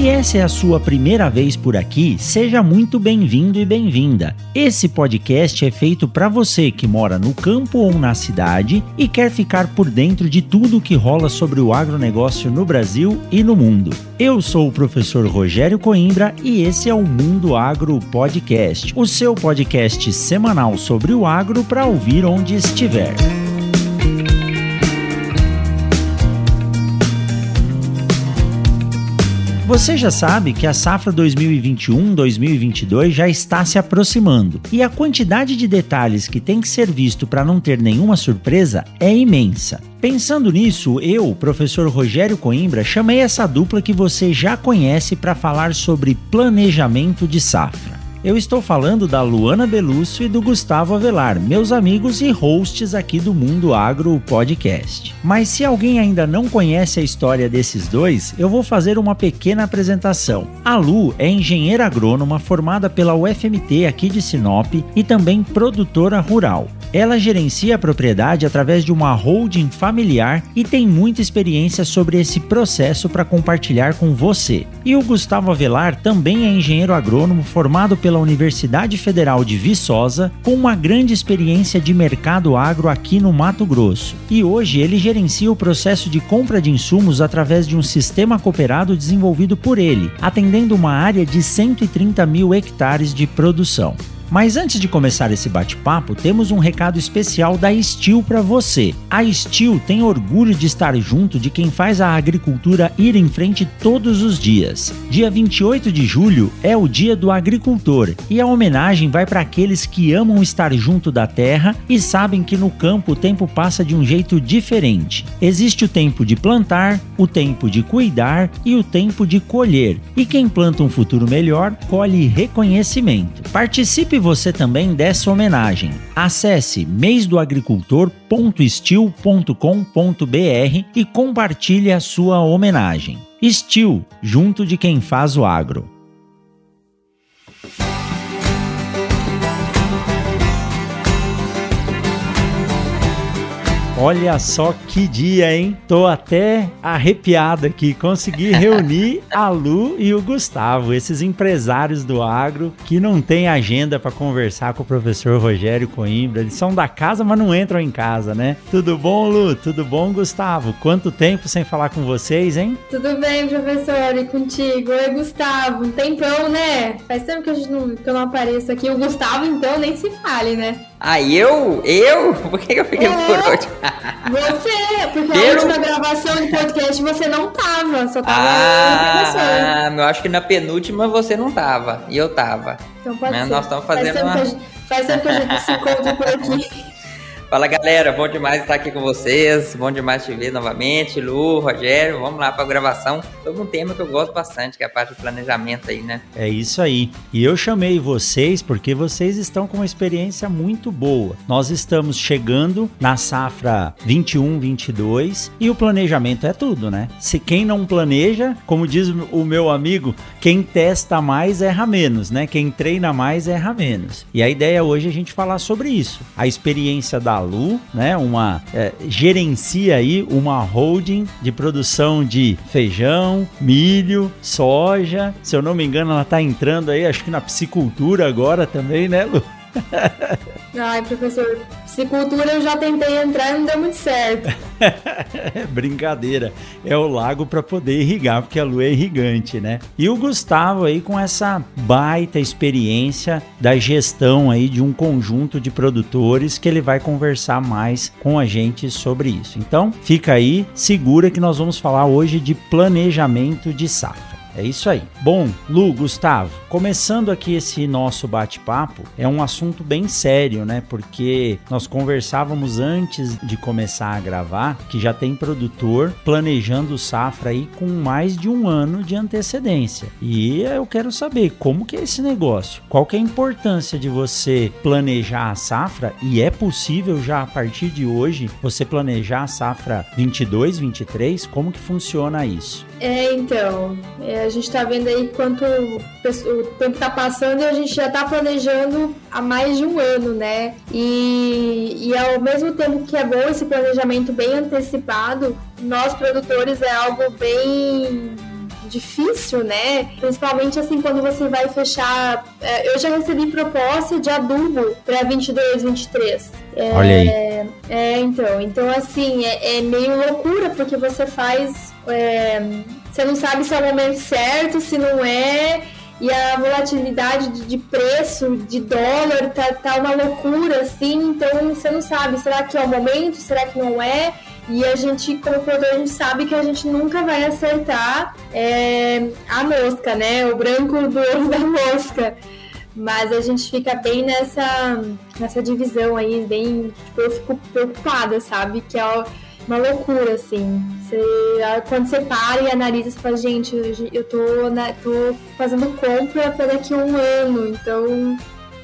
Se essa é a sua primeira vez por aqui, seja muito bem-vindo e bem-vinda. Esse podcast é feito para você que mora no campo ou na cidade e quer ficar por dentro de tudo que rola sobre o agronegócio no Brasil e no mundo. Eu sou o professor Rogério Coimbra e esse é o Mundo Agro Podcast, o seu podcast semanal sobre o agro para ouvir onde estiver. Você já sabe que a safra 2021-2022 já está se aproximando e a quantidade de detalhes que tem que ser visto para não ter nenhuma surpresa é imensa. Pensando nisso, eu, professor Rogério Coimbra, chamei essa dupla que você já conhece para falar sobre planejamento de safra. Eu estou falando da Luana Belúcio e do Gustavo Avelar, meus amigos e hosts aqui do Mundo Agro Podcast. Mas se alguém ainda não conhece a história desses dois, eu vou fazer uma pequena apresentação. A Lu é engenheira agrônoma formada pela UFMT aqui de Sinop e também produtora rural. Ela gerencia a propriedade através de uma holding familiar e tem muita experiência sobre esse processo para compartilhar com você. E o Gustavo Avelar também é engenheiro agrônomo formado pela Universidade Federal de Viçosa, com uma grande experiência de mercado agro aqui no Mato Grosso. E hoje ele gerencia o processo de compra de insumos através de um sistema cooperado desenvolvido por ele, atendendo uma área de 130 mil hectares de produção. Mas antes de começar esse bate-papo, temos um recado especial da Steel para você. A Steel tem orgulho de estar junto de quem faz a agricultura ir em frente todos os dias. Dia 28 de julho é o Dia do Agricultor e a homenagem vai para aqueles que amam estar junto da terra e sabem que no campo o tempo passa de um jeito diferente. Existe o tempo de plantar, o tempo de cuidar e o tempo de colher. E quem planta um futuro melhor colhe reconhecimento. Participe você também dessa homenagem. Acesse mêsdoagricultor.steel.com.br e compartilhe a sua homenagem. Steel, junto de quem faz o agro. Olha só que dia, hein? Tô até arrepiado aqui. Consegui reunir a Lu e o Gustavo, esses empresários do agro que não têm agenda para conversar com o professor Rogério Coimbra. Eles são da casa, mas não entram em casa, né? Tudo bom, Lu? Tudo bom, Gustavo? Quanto tempo sem falar com vocês, hein? Tudo bem, professor, e contigo? Oi, Gustavo. Um tempão, né? Faz tempo que, a gente não, que eu não apareço aqui. O Gustavo, então, nem se fale, né? Ah, eu? Eu? Por que eu fiquei é, por último? Você, porque eu? a última gravação de podcast você não tava, só tava ah, eu acho que na penúltima você não tava, e eu tava. Então pode Mas ser. Nós estamos fazendo faz uma... Gente, faz tempo que a gente se encontra por aqui. Fala galera, bom demais estar aqui com vocês, bom demais te ver novamente, Lu, Rogério, vamos lá para a gravação sobre um tema que eu gosto bastante, que é a parte do planejamento aí, né? É isso aí. E eu chamei vocês porque vocês estão com uma experiência muito boa. Nós estamos chegando na safra 21-22 e o planejamento é tudo, né? Se quem não planeja, como diz o meu amigo, quem testa mais erra menos, né? Quem treina mais erra menos. E a ideia hoje é a gente falar sobre isso. A experiência da Lu, né? Uma é, gerencia aí uma holding de produção de feijão, milho, soja. Se eu não me engano, ela está entrando aí, acho que na piscicultura agora também, né, Lu? Ai, professor, piscicultura eu já tentei entrar e não deu muito certo. Brincadeira. É o lago para poder irrigar, porque a lua é irrigante, né? E o Gustavo aí com essa baita experiência da gestão aí de um conjunto de produtores que ele vai conversar mais com a gente sobre isso. Então, fica aí, segura que nós vamos falar hoje de planejamento de safra. É isso aí. Bom, Lu, Gustavo, começando aqui esse nosso bate-papo, é um assunto bem sério, né? Porque nós conversávamos antes de começar a gravar que já tem produtor planejando safra aí com mais de um ano de antecedência. E eu quero saber como que é esse negócio. Qual que é a importância de você planejar a safra e é possível já a partir de hoje você planejar a safra 22, 23? Como que funciona isso? É, então, é, a gente está vendo aí quanto o tempo está passando e a gente já está planejando há mais de um ano, né? E, e ao mesmo tempo que é bom esse planejamento bem antecipado, nós produtores é algo bem difícil, né? Principalmente assim quando você vai fechar. É, eu já recebi proposta de adubo para 22, 23. É, Olha aí. É, então, então assim é, é meio loucura porque você faz, é, você não sabe se é o momento certo, se não é. E a volatilidade de, de preço, de dólar, tá, tá uma loucura, assim. Então você não sabe, será que é o momento? Será que não é? E a gente, como produtor, a gente sabe que a gente nunca vai acertar é, a mosca, né? O branco do olho da mosca. Mas a gente fica bem nessa, nessa divisão aí, bem. Tipo, eu fico preocupada, sabe? Que é uma loucura, assim. Você, quando você para e analisa, você fala, gente, eu tô, na, tô fazendo compra para daqui a um ano, então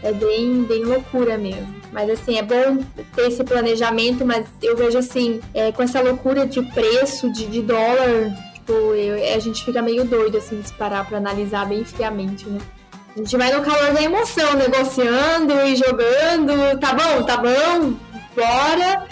é bem, bem loucura mesmo. Mas assim, é bom ter esse planejamento, mas eu vejo assim, é, com essa loucura de preço, de, de dólar, tipo, eu, a gente fica meio doido assim de parar para analisar bem friamente, né? A gente vai no calor da emoção, negociando e jogando, tá bom, tá bom, bora.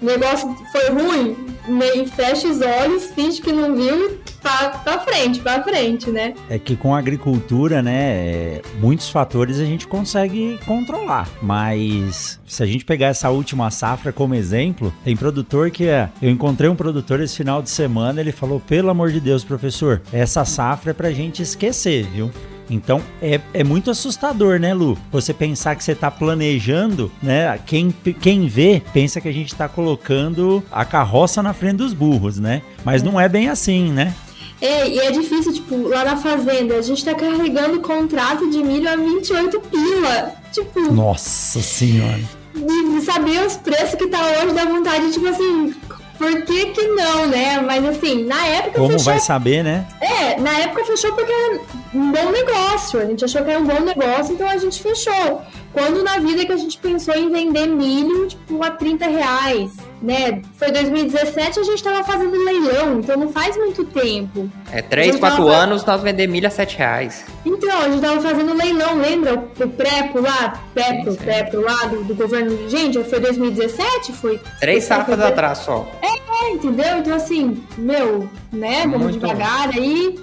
O negócio foi ruim, meio fecha os olhos, finge que não viu pra, pra frente, pra frente, né? É que com a agricultura, né, é, muitos fatores a gente consegue controlar, mas se a gente pegar essa última safra como exemplo, tem produtor que é, eu encontrei um produtor esse final de semana, ele falou, pelo amor de Deus, professor, essa safra é pra gente esquecer, viu? Então é, é muito assustador, né, Lu? Você pensar que você está planejando, né? Quem, quem vê pensa que a gente está colocando a carroça na frente dos burros, né? Mas não é bem assim, né? É, e é difícil, tipo, lá na fazenda, a gente tá carregando contrato de milho a 28 pila. Tipo. Nossa senhora. E saber os preços que tá hoje dá vontade, tipo assim, por que que não, né? Mas assim, na época Como fechou... vai saber, né? É, na época fechou porque era um bom negócio. A gente achou que era um bom negócio, então a gente fechou. Quando na vida que a gente pensou em vender milho, tipo, a 30 reais, né? Foi 2017 a gente tava fazendo leilão, então não faz muito tempo. É, 3, 4 tava... anos nós vendemos milho a 7 reais. Então, a gente tava fazendo leilão, lembra? O PREPO lá, sim. PEPRO lá, do, do, governo. Gente, foi 2017? Foi. Três safras atrás só. É, é, entendeu? Então, assim, meu, né? Vamos muito devagar bom. aí.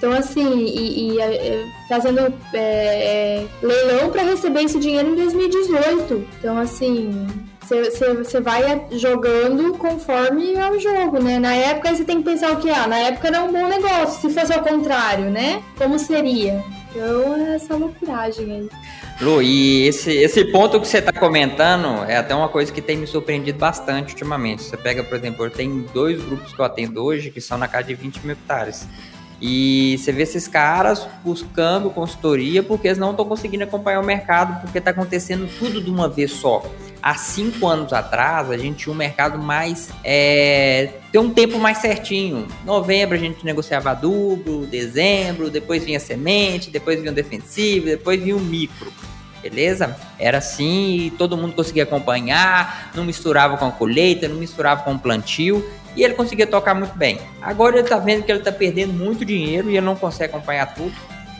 Então, assim, e, e é, fazendo é, é, leilão para receber esse dinheiro em 2018. Então, assim, você vai jogando conforme é o jogo, né? Na época você tem que pensar o que? Ah, na época era um bom negócio. Se fosse ao contrário, né? Como seria? Então, é essa loucuragem aí. Lu, e esse, esse ponto que você está comentando é até uma coisa que tem me surpreendido bastante ultimamente. Você pega, por exemplo, tem dois grupos que eu atendo hoje que são na casa de 20 mil hectares. E você vê esses caras buscando consultoria porque eles não estão conseguindo acompanhar o mercado, porque está acontecendo tudo de uma vez só. Há cinco anos atrás, a gente tinha um mercado mais. É, tem um tempo mais certinho. Novembro a gente negociava adubo, dezembro, depois vinha semente, depois vinha o defensivo, depois vinha o micro beleza? Era assim todo mundo conseguia acompanhar, não misturava com a colheita, não misturava com o plantio e ele conseguia tocar muito bem. Agora ele tá vendo que ele tá perdendo muito dinheiro e ele não consegue acompanhar tudo.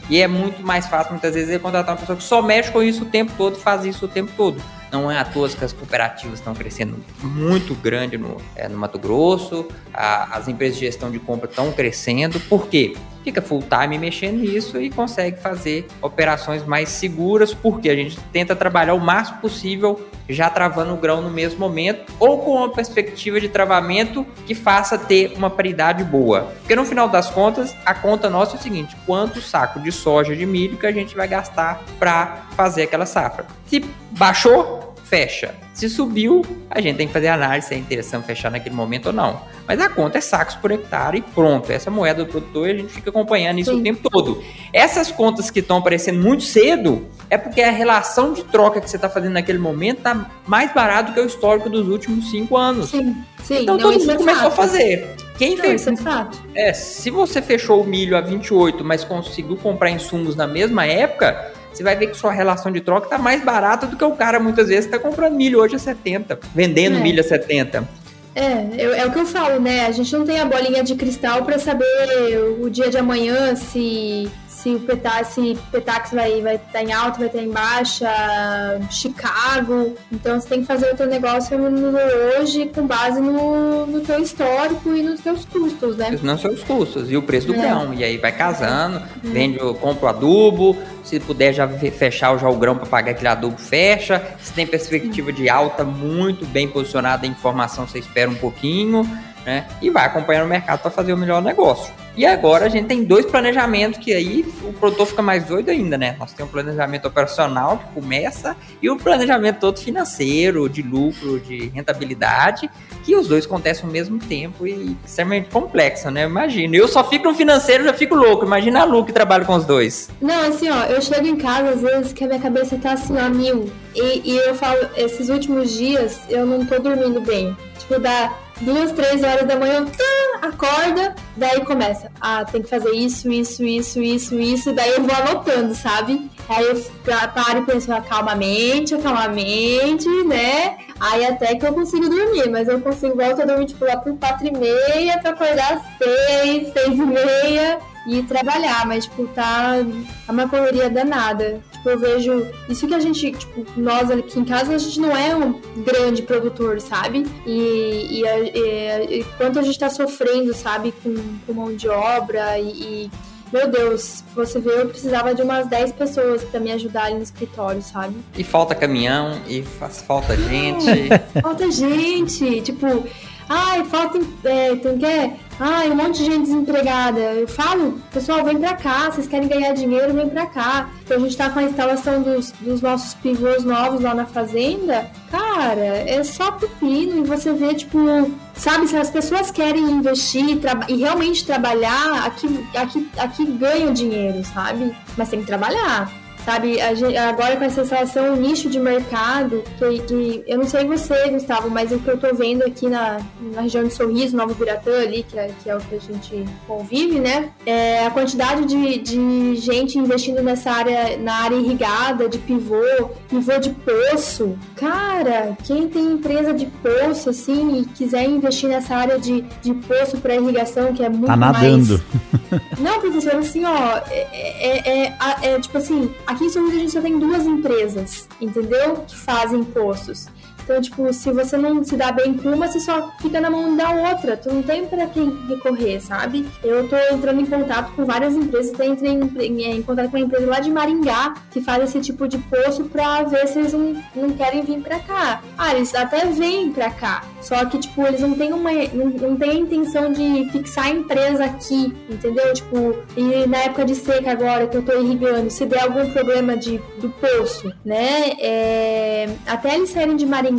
E é muito mais fácil, muitas vezes, ele contratar uma pessoa que só mexe com isso o tempo todo, faz isso o tempo todo. Não é à toa que as cooperativas estão crescendo muito grande no, é, no Mato Grosso, a, as empresas de gestão de compra estão crescendo. Por quê? Fica full time mexendo nisso e consegue fazer operações mais seguras, porque a gente tenta trabalhar o máximo possível já travando o grão no mesmo momento, ou com uma perspectiva de travamento que faça ter uma paridade boa. Porque no final das contas, a conta nossa é o seguinte: quanto saco de soja de milho que a gente vai gastar para fazer aquela safra. Se baixou, fecha. Se subiu, a gente tem que fazer análise se é interessante fechar naquele momento ou não. Mas a conta é sacos por hectare e pronto. Essa moeda do produtor a gente fica acompanhando isso Sim. o tempo todo. Essas contas que estão aparecendo muito cedo é porque a relação de troca que você está fazendo naquele momento está mais barato que o histórico dos últimos cinco anos. Sim. Sim, então todo mundo é começou a fazer. Quem não, fez. É, é, se você fechou o milho a 28, mas conseguiu comprar insumos na mesma época, você vai ver que sua relação de troca está mais barata do que o cara muitas vezes está comprando milho hoje a 70, vendendo é. milho a 70. É, eu, é o que eu falo, né? A gente não tem a bolinha de cristal para saber o dia de amanhã se se o Petax, se Petax vai estar vai tá em alta, vai estar tá em baixa, Chicago. Então você tem que fazer o teu negócio hoje com base no, no teu histórico e nos teus custos, né? Nos seus custos e o preço do é. grão. E aí vai casando, é. vende, compra o adubo, se puder já fechar já o grão para pagar aquele adubo, fecha. Se tem perspectiva de alta, muito bem posicionada a informação, você espera um pouquinho né? E vai acompanhando o mercado para fazer o melhor negócio. E agora a gente tem dois planejamentos que aí o produtor fica mais doido ainda, né? Nós temos um planejamento operacional que começa e o planejamento todo financeiro, de lucro, de rentabilidade, que os dois acontecem ao mesmo tempo e extremamente complexo, né? Imagina. Eu só fico no financeiro, já fico louco. Imagina a Lu que trabalha com os dois. Não, assim, ó, eu chego em casa às vezes que a minha cabeça tá assim, ó, mil. E, e eu falo, esses últimos dias eu não tô dormindo bem. Tipo, dá duas, três horas da manhã, acorda, daí começa. Ah, tem que fazer isso, isso, isso, isso, isso, daí eu vou anotando, sabe? Aí eu paro e penso, calmamente, calmamente, né? Aí até que eu consigo dormir, mas eu consigo voltar a dormir, tipo, lá por quatro e meia pra acordar às seis, seis e meia e trabalhar, mas, tipo, tá, tá uma correria danada. Tipo, eu vejo isso que a gente, tipo, nós aqui em casa, a gente não é um grande produtor, sabe? E, e, e, e quanto a gente tá sofrendo, sabe, com, com mão de obra e, e meu Deus, você vê, eu precisava de umas 10 pessoas para me ajudarem no escritório, sabe? E falta caminhão, e faz falta gente. falta gente, tipo, ai, falta. É, tem que é? Ai, um monte de gente desempregada. Eu falo, pessoal, vem pra cá, vocês querem ganhar dinheiro, vem pra cá. Então a gente tá com a instalação dos, dos nossos pivôs novos lá na fazenda. Cara, é só pepino e você vê, tipo, sabe, se as pessoas querem investir e realmente trabalhar, aqui, aqui, aqui ganham dinheiro, sabe? Mas tem que trabalhar. Sabe, gente, agora com essa situação, o nicho de mercado, que, que, eu não sei você, Gustavo, mas o que eu tô vendo aqui na, na região de Sorriso, Novo Biratã ali, que é, que é o que a gente convive, né? É a quantidade de, de gente investindo nessa área, na área irrigada, de pivô, pivô de poço. Cara, quem tem empresa de poço, assim, e quiser investir nessa área de, de poço para irrigação, que é muito tá nadando. mais... Não, professor, assim, ó, é, é, é, é tipo assim, Aqui em São Luís a gente só tem duas empresas, entendeu? Que fazem poços. Então, tipo, se você não se dá bem com uma, você só fica na mão da outra. Tu não tem para quem recorrer, sabe? Eu tô entrando em contato com várias empresas. Até entrei em, em, contato com uma empresa lá de Maringá que faz esse tipo de poço pra ver se eles não, não querem vir pra cá. Ah, eles até vêm pra cá. Só que, tipo, eles não têm uma. Não, não têm a intenção de fixar a empresa aqui, entendeu? Tipo, e na época de seca agora que eu tô irrigando, se der algum problema de, do poço, né? É, até eles saírem de Maringá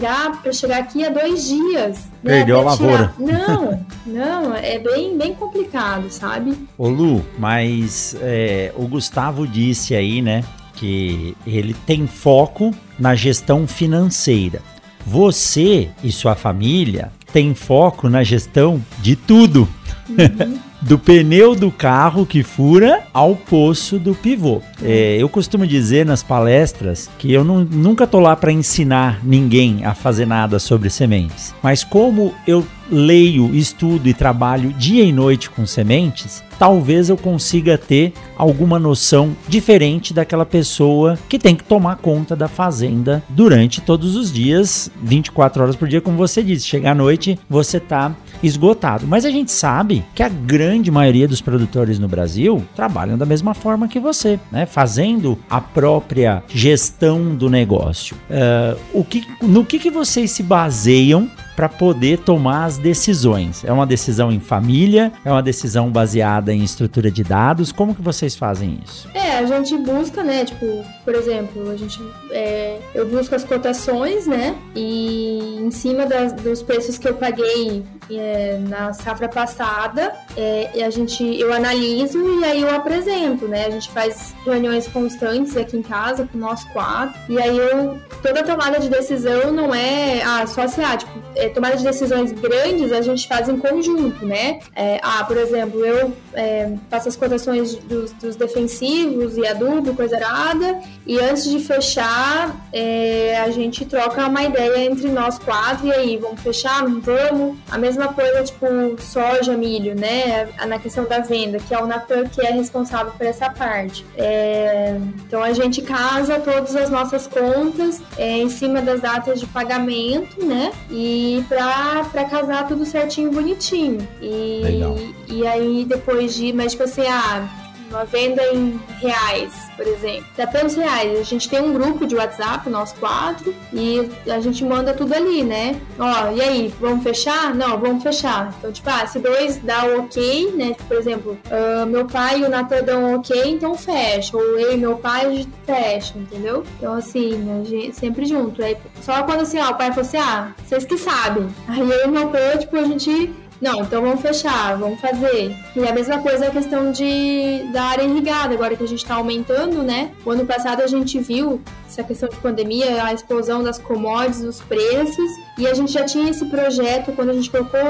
para chegar aqui há dois dias. Né? Perdeu a lavoura. Não, não, é bem, bem complicado, sabe? Ô Lu, mas é, o Gustavo disse aí, né, que ele tem foco na gestão financeira. Você e sua família têm foco na gestão de tudo. Uhum. do pneu do carro que fura ao poço do pivô. É, eu costumo dizer nas palestras que eu não, nunca tô lá para ensinar ninguém a fazer nada sobre sementes, mas como eu leio, estudo e trabalho dia e noite com sementes, talvez eu consiga ter alguma noção diferente daquela pessoa que tem que tomar conta da fazenda durante todos os dias, 24 horas por dia, como você disse. Chegar à noite, você tá esgotado. Mas a gente sabe que a grande maioria dos produtores no Brasil trabalham da mesma forma que você, né? Fazendo a própria gestão do negócio. Uh, o que, no que, que vocês se baseiam para poder tomar as decisões? É uma decisão em família? É uma decisão baseada em estrutura de dados? Como que vocês fazem isso? É, a gente busca, né? Tipo, por exemplo, a gente é, eu busco as cotações, né? E em cima das, dos preços que eu paguei é, na safra passada, é, a gente eu analiso e aí eu apresento, né? A gente faz reuniões constantes aqui em casa com nós quatro e aí eu toda tomada de decisão não é ah, só se ah, tipo, é, tomada de decisões grandes a gente faz em conjunto, né? É, ah, por exemplo, eu é, faço as cotações dos, dos, defensivos e adubo, coisa arada, e antes de fechar, é, a gente troca uma ideia entre nós quatro, e aí, vamos fechar? Não vamos? A mesma coisa, tipo, soja, milho, né? Na questão da venda, que é o Natan que é responsável por essa parte. É, então a gente casa todas as nossas contas é, em cima das datas de pagamento, né? E para casar tudo certinho, bonitinho. E, Legal. e aí depois de, mas tipo assim, ah, uma venda em reais, por exemplo, dá tantos reais. A gente tem um grupo de WhatsApp, nós quatro, e a gente manda tudo ali, né? Ó, e aí, vamos fechar? Não, vamos fechar. Então, tipo, ah, se dois dá o ok, né? Por exemplo, uh, meu pai e o Natan dão ok, então fecha. Ou eu e meu pai fecha, entendeu? Então, assim, a gente sempre junto. Aí, só quando assim, ó, o pai falou assim, ah, vocês que sabem. Aí eu e meu pai, tipo, a gente não, então vamos fechar, vamos fazer. E a mesma coisa é a questão de, da área irrigada, agora que a gente está aumentando, né? O ano passado a gente viu essa questão de pandemia, a explosão das commodities, os preços, e a gente já tinha esse projeto, quando a gente colocou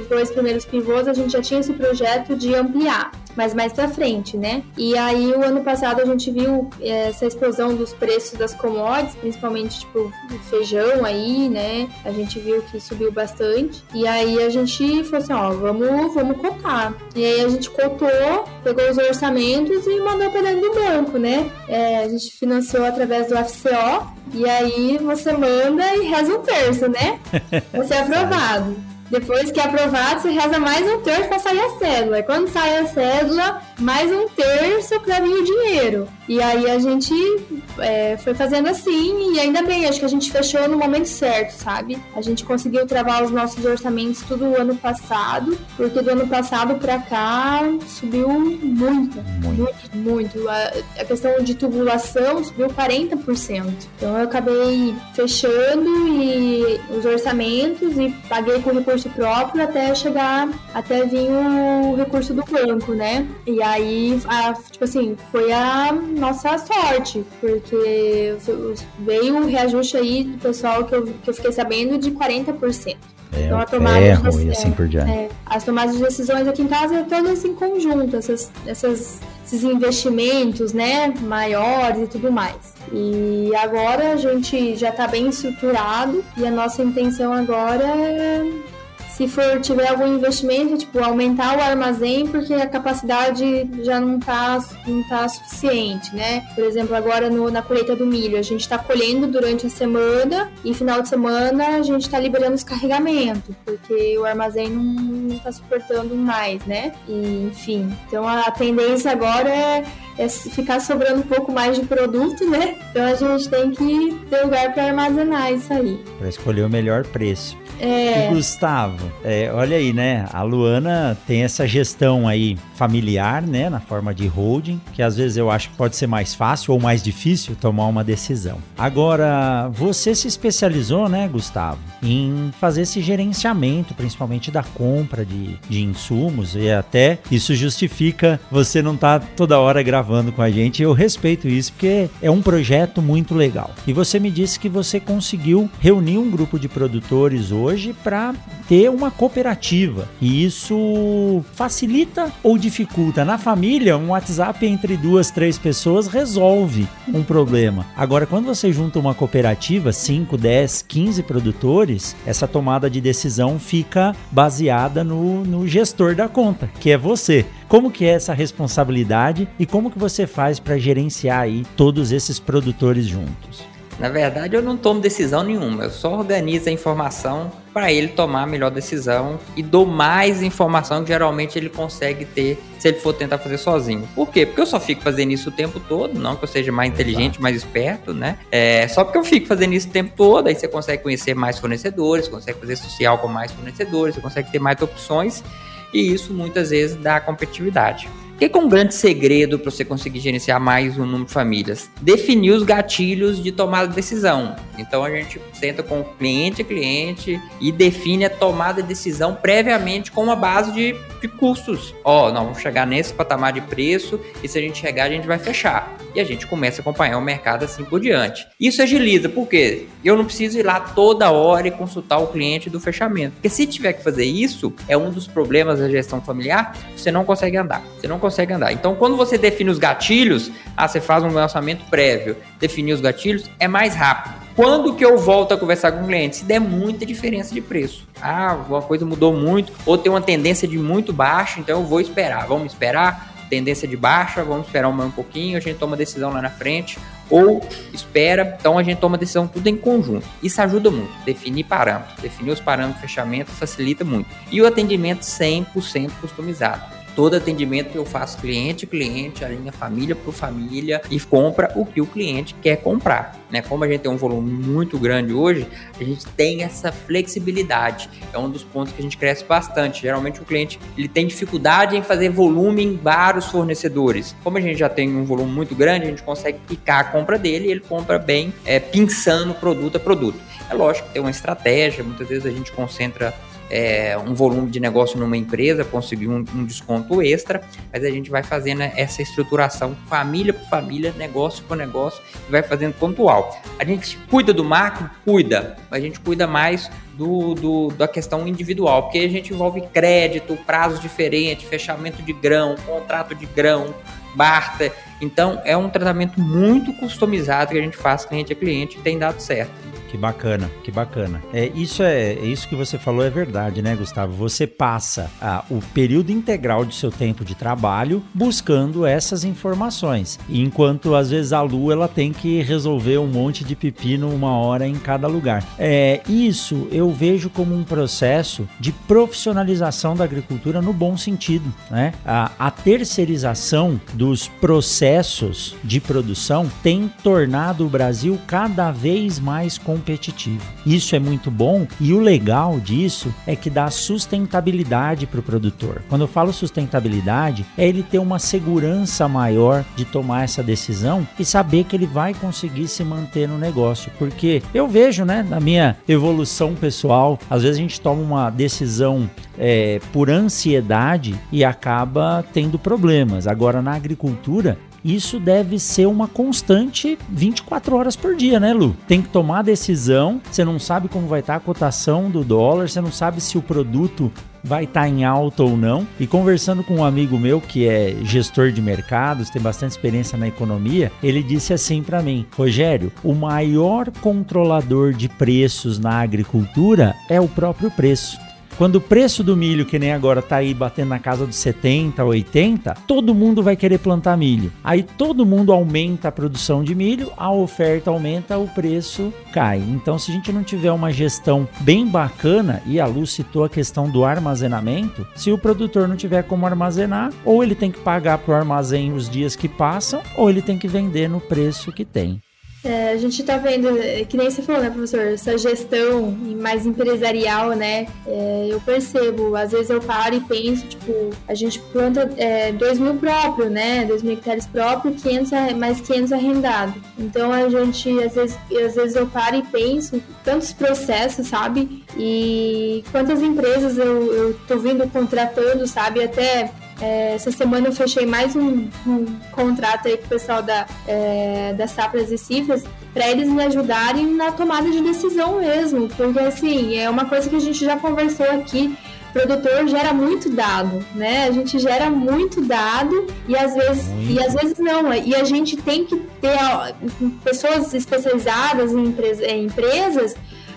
os dois primeiros pivôs, a gente já tinha esse projeto de ampliar, mas mais para frente, né? E aí o ano passado a gente viu é, essa explosão dos preços das commodities, principalmente tipo feijão aí, né? A gente viu que subiu bastante. E aí a gente falou assim, ó, vamos, vamos cotar. E aí a gente cotou, pegou os orçamentos e mandou para dentro do banco, né? É, a gente financiou através do FCO e aí você manda e reza um terço, né? Você é aprovado. Depois que é aprovado, você reza mais um terço para sair a cédula. E quando sai a cédula, mais um terço para vir o dinheiro. E aí a gente é, foi fazendo assim, e ainda bem, acho que a gente fechou no momento certo, sabe? A gente conseguiu travar os nossos orçamentos tudo o ano passado, porque do ano passado para cá subiu muito, muito, muito. A, a, questão de tubulação subiu 40%. Então eu acabei fechando e os orçamentos e paguei com recurso próprio até chegar, até vir o recurso do banco, né? E aí, a, tipo assim, foi a nossa sorte, porque veio um reajuste aí do pessoal que eu, que eu fiquei sabendo de 40%. É, então, a tomada ferro, e assim por diante. É, as tomadas de decisões aqui em casa é todas em conjunto, essas, essas, esses investimentos né, maiores e tudo mais. E agora a gente já está bem estruturado e a nossa intenção agora é se for tiver algum investimento, tipo, aumentar o armazém porque a capacidade já não está não tá suficiente, né? Por exemplo, agora no, na colheita do milho, a gente está colhendo durante a semana e final de semana a gente está liberando os carregamentos, porque o armazém não está suportando mais, né? E, enfim, então a tendência agora é, é ficar sobrando um pouco mais de produto, né? Então a gente tem que ter lugar para armazenar isso aí. Para escolher o melhor preço. É. E Gustavo, é, olha aí, né? A Luana tem essa gestão aí familiar, né? Na forma de holding, que às vezes eu acho que pode ser mais fácil ou mais difícil tomar uma decisão. Agora, você se especializou, né, Gustavo, em fazer esse gerenciamento, principalmente da compra de, de insumos, e até isso justifica você não estar tá toda hora gravando com a gente. Eu respeito isso, porque é um projeto muito legal. E você me disse que você conseguiu reunir um grupo de produtores hoje hoje para ter uma cooperativa. E isso facilita ou dificulta? Na família, um WhatsApp entre duas, três pessoas resolve um problema. Agora, quando você junta uma cooperativa, 5, 10, 15 produtores, essa tomada de decisão fica baseada no, no gestor da conta, que é você. Como que é essa responsabilidade e como que você faz para gerenciar aí todos esses produtores juntos? Na verdade, eu não tomo decisão nenhuma, eu só organizo a informação para ele tomar a melhor decisão e dou mais informação que geralmente ele consegue ter se ele for tentar fazer sozinho. Por quê? Porque eu só fico fazendo isso o tempo todo, não que eu seja mais inteligente, mais esperto, né? É, só porque eu fico fazendo isso o tempo todo, aí você consegue conhecer mais fornecedores, consegue fazer social com mais fornecedores, você consegue ter mais opções e isso muitas vezes dá competitividade que, é um grande segredo para você conseguir gerenciar mais um número de famílias? Definir os gatilhos de tomada de decisão. Então a gente senta com cliente, cliente e define a tomada de decisão previamente com uma base de, de custos. Ó, oh, nós vamos chegar nesse patamar de preço e se a gente chegar a gente vai fechar. E a gente começa a acompanhar o mercado assim por diante. Isso agiliza, porque eu não preciso ir lá toda hora e consultar o cliente do fechamento. Porque se tiver que fazer isso, é um dos problemas da gestão familiar, você não consegue andar. Você não consegue consegue andar. Então, quando você define os gatilhos, ah, você faz um lançamento prévio, definir os gatilhos, é mais rápido. Quando que eu volto a conversar com o cliente? Se der muita diferença de preço. Ah, uma coisa mudou muito, ou tem uma tendência de muito baixo, então eu vou esperar. Vamos esperar? Tendência de baixa, vamos esperar um pouquinho, a gente toma decisão lá na frente, ou espera, então a gente toma decisão tudo em conjunto. Isso ajuda muito, definir parâmetros, definir os parâmetros de fechamento facilita muito. E o atendimento 100% customizado todo atendimento que eu faço cliente, cliente, alinha família por família e compra o que o cliente quer comprar. Né? Como a gente tem um volume muito grande hoje, a gente tem essa flexibilidade. É um dos pontos que a gente cresce bastante. Geralmente o cliente ele tem dificuldade em fazer volume em vários fornecedores. Como a gente já tem um volume muito grande, a gente consegue picar a compra dele e ele compra bem, é, pinçando produto a produto. É lógico que tem uma estratégia, muitas vezes a gente concentra é, um volume de negócio numa empresa, conseguir um, um, desconto extra, mas a gente vai fazendo essa estruturação família por família, negócio por negócio, e vai fazendo pontual. A gente cuida do macro? Cuida, a gente cuida mais do, do, da questão individual, porque a gente envolve crédito, prazos diferentes, fechamento de grão, contrato de grão, barter. Então é um tratamento muito customizado que a gente faz cliente a cliente e tem dado certo. Que bacana, que bacana. É, isso é, é, isso que você falou é verdade, né, Gustavo? Você passa ah, o período integral de seu tempo de trabalho buscando essas informações. Enquanto às vezes a Lu ela tem que resolver um monte de pepino uma hora em cada lugar. É, isso eu vejo como um processo de profissionalização da agricultura no bom sentido, né? A, a terceirização dos processos de produção tem tornado o Brasil cada vez mais competitivo competitivo. Isso é muito bom e o legal disso é que dá sustentabilidade para o produtor. Quando eu falo sustentabilidade, é ele ter uma segurança maior de tomar essa decisão e saber que ele vai conseguir se manter no negócio. Porque eu vejo, né, na minha evolução pessoal, às vezes a gente toma uma decisão é, por ansiedade e acaba tendo problemas. Agora, na agricultura, isso deve ser uma constante 24 horas por dia, né, Lu? Tem que tomar decisão, você não sabe como vai estar a cotação do dólar, você não sabe se o produto vai estar em alta ou não. E conversando com um amigo meu que é gestor de mercados, tem bastante experiência na economia, ele disse assim para mim: "Rogério, o maior controlador de preços na agricultura é o próprio preço. Quando o preço do milho, que nem agora tá aí batendo na casa dos 70, 80, todo mundo vai querer plantar milho. Aí todo mundo aumenta a produção de milho, a oferta aumenta, o preço cai. Então, se a gente não tiver uma gestão bem bacana, e a Lu citou a questão do armazenamento, se o produtor não tiver como armazenar, ou ele tem que pagar para o armazém os dias que passam, ou ele tem que vender no preço que tem. É, a gente está vendo, é, que nem você falou, né, professor, essa gestão mais empresarial, né? É, eu percebo, às vezes eu paro e penso, tipo, a gente planta é, 2 mil próprio, né? 2 mil hectares próprio, 500, mais 500 arrendado. Então a gente, às vezes, às vezes eu paro e penso, tantos processos, sabe? E quantas empresas eu, eu tô vindo contratando, sabe? Até é, essa semana eu fechei mais um, um contrato aí com o pessoal da, é, das safras e cifras para eles me ajudarem na tomada de decisão mesmo, porque assim, é uma coisa que a gente já conversou aqui. O produtor gera muito dado, né? A gente gera muito dado e às vezes e às vezes não. E a gente tem que ter pessoas especializadas em empresas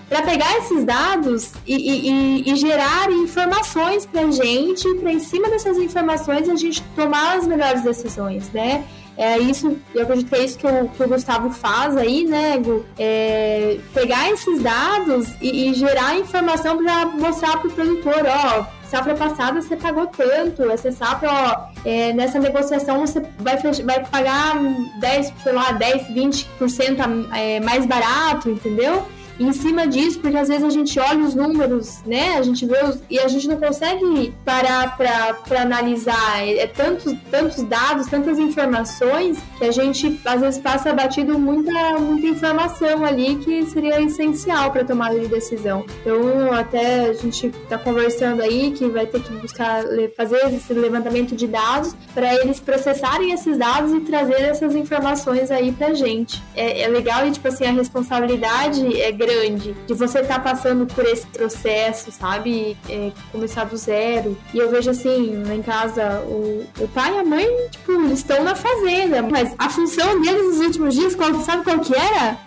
para pegar esses dados e, e, e gerar informações para a gente, para em cima dessas informações a gente tomar as melhores decisões, né? é isso, eu acredito que é isso que o, que o Gustavo faz aí, né, Gu? É pegar esses dados e, e gerar informação para mostrar para o produtor, ó, safra passada você pagou tanto, essa safra, ó, é, nessa negociação você vai, vai pagar 10, sei lá, 10, 20% é, mais barato, entendeu? Em cima disso, porque às vezes a gente olha os números, né? A gente vê os, e a gente não consegue parar para analisar. É, é, tantos, tantos dados, tantas informações que a gente às vezes passa batido muita, muita informação ali que seria essencial para tomada de decisão. Então, até a gente está conversando aí que vai ter que buscar fazer esse levantamento de dados para eles processarem esses dados e trazer essas informações aí para gente. É, é legal e, tipo assim, a responsabilidade é grande de você estar tá passando por esse processo, sabe? É, começar do zero. E eu vejo assim, lá em casa, o, o pai e a mãe, tipo, eles estão na fazenda, mas a função deles nos últimos dias, qual, sabe qual que era?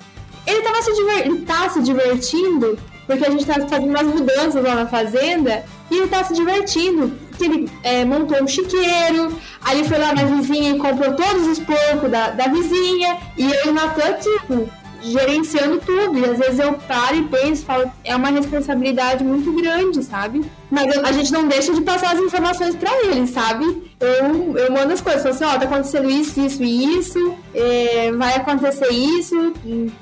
Ele tava se, diver, ele tá se divertindo, porque a gente tá fazendo umas mudanças lá na fazenda, e ele tá se divertindo. Ele é, montou um chiqueiro, aí foi lá na vizinha e comprou todos os porcos da, da vizinha, e eu e o Natan, tipo, gerenciando tudo. E às vezes eu paro e penso, falo, é uma responsabilidade muito grande, sabe? Mas eu, a gente não deixa de passar as informações para eles, sabe? Eu, eu mando as coisas, falo assim, ó, tá acontecendo isso, isso e isso, é, vai acontecer isso,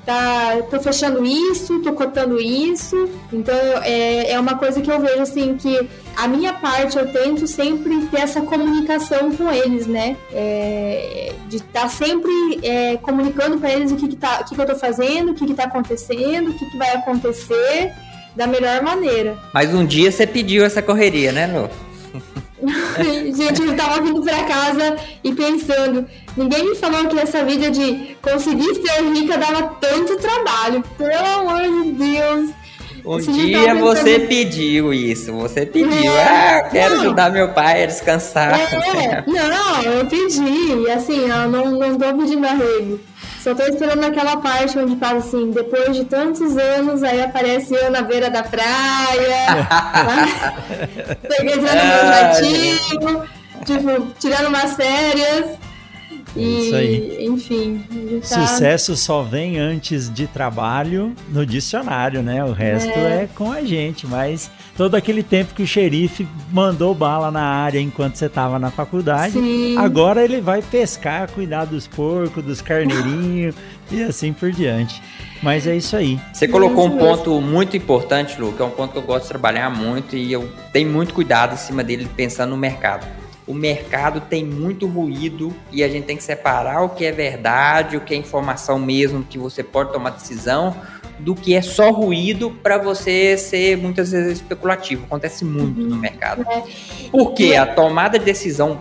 tá, tô fechando isso, tô cotando isso. Então é, é uma coisa que eu vejo assim que a minha parte eu tento sempre ter essa comunicação com eles, né? É, de estar tá sempre é, comunicando para eles o que, que, tá, o que, que eu tô fazendo, o que, que tá acontecendo, o que, que vai acontecer da melhor maneira. Mas um dia você pediu essa correria, né, Lu? Gente, eu tava vindo pra casa e pensando, ninguém me falou que essa vida de conseguir ser rica dava tanto trabalho. Pelo amor de Deus. Um dia você pediu isso, você pediu. É, ah, eu quero não. ajudar meu pai a descansar. É, não, eu pedi, assim, eu não, não tô pedindo arrego. Só tô esperando aquela parte onde fala assim, depois de tantos anos, aí aparece eu na beira da praia, pegando meu jatinho, tipo, tirando umas férias. É e, Isso aí. Enfim. Tá... Sucesso só vem antes de trabalho no dicionário, né? O resto é. é. com a gente. Mas todo aquele tempo que o xerife mandou bala na área enquanto você estava na faculdade, Sim. agora ele vai pescar, cuidar dos porcos, dos carneirinhos e assim por diante. Mas é isso aí. Você colocou um ponto muito importante, Lu, que é um ponto que eu gosto de trabalhar muito e eu tenho muito cuidado em cima dele pensando no mercado o mercado tem muito ruído e a gente tem que separar o que é verdade, o que é informação mesmo que você pode tomar decisão, do que é só ruído para você ser muitas vezes especulativo. Acontece muito uhum. no mercado. É. Porque a tomada de decisão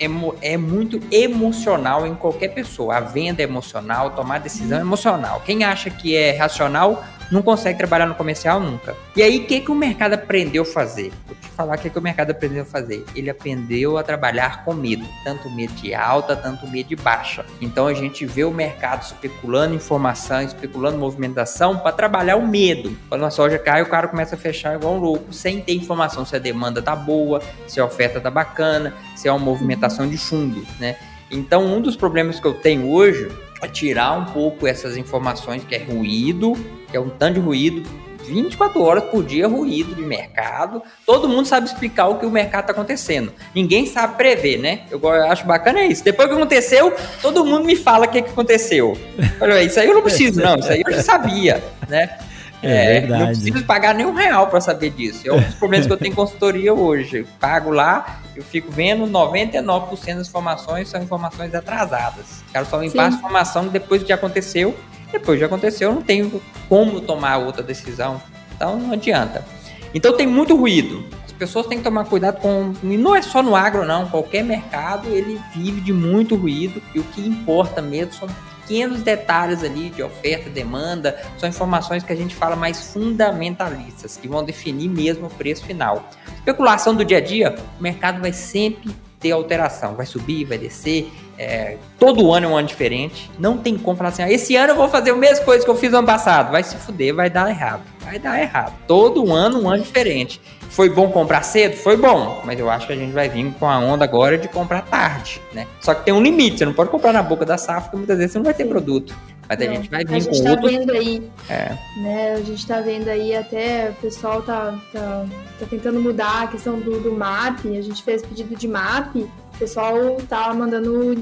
é, é, muito emocional em qualquer pessoa. A venda é emocional, tomar decisão é emocional. Quem acha que é racional não consegue trabalhar no comercial nunca. E aí, o que, que o mercado aprendeu a fazer? Vou te falar o que, que o mercado aprendeu a fazer. Ele aprendeu a trabalhar com medo, tanto medo de alta, tanto medo de baixa. Então, a gente vê o mercado especulando informação, especulando movimentação para trabalhar o medo. Quando a soja cai, o cara começa a fechar igual um louco, sem ter informação se a demanda tá boa, se a oferta tá bacana, se é uma movimentação de fundo, né? Então, um dos problemas que eu tenho hoje tirar um pouco essas informações que é ruído que é um tanto de ruído, 24 horas por dia ruído de mercado. Todo mundo sabe explicar o que o mercado está acontecendo. Ninguém sabe prever, né? Eu acho bacana isso. Depois que aconteceu, todo mundo me fala o que, que aconteceu. Olha, isso aí eu não preciso, não. Isso aí eu já sabia, né? É, é verdade. Não preciso pagar nenhum real para saber disso. É um dos problemas que eu tenho em consultoria hoje. Eu pago lá, eu fico vendo 99% das informações são informações atrasadas. O cara só me passa informação depois que aconteceu depois já aconteceu, não tenho como tomar outra decisão. Então não adianta. Então tem muito ruído. As pessoas têm que tomar cuidado com. E não é só no agro, não. Qualquer mercado ele vive de muito ruído. E o que importa mesmo são pequenos detalhes ali de oferta, demanda, são informações que a gente fala mais fundamentalistas, que vão definir mesmo o preço final. Especulação do dia a dia, o mercado vai sempre ter alteração. Vai subir, vai descer. É, todo ano é um ano diferente. Não tem como falar assim, ah, esse ano eu vou fazer a mesma coisa que eu fiz no ano passado. Vai se fuder, vai dar errado. vai dar errado. Todo ano um ano diferente. Foi bom comprar cedo? Foi bom, mas eu acho que a gente vai vir com a onda agora de comprar tarde, né? Só que tem um limite, você não pode comprar na boca da safra, porque muitas vezes você não vai ter produto. Mas não, a gente vai vir a gente com tá outros... vendo aí, é. né? A gente tá vendo aí até o pessoal tá, tá, tá tentando mudar a questão do, do MAP. A gente fez pedido de MAP. O pessoal tá mandando,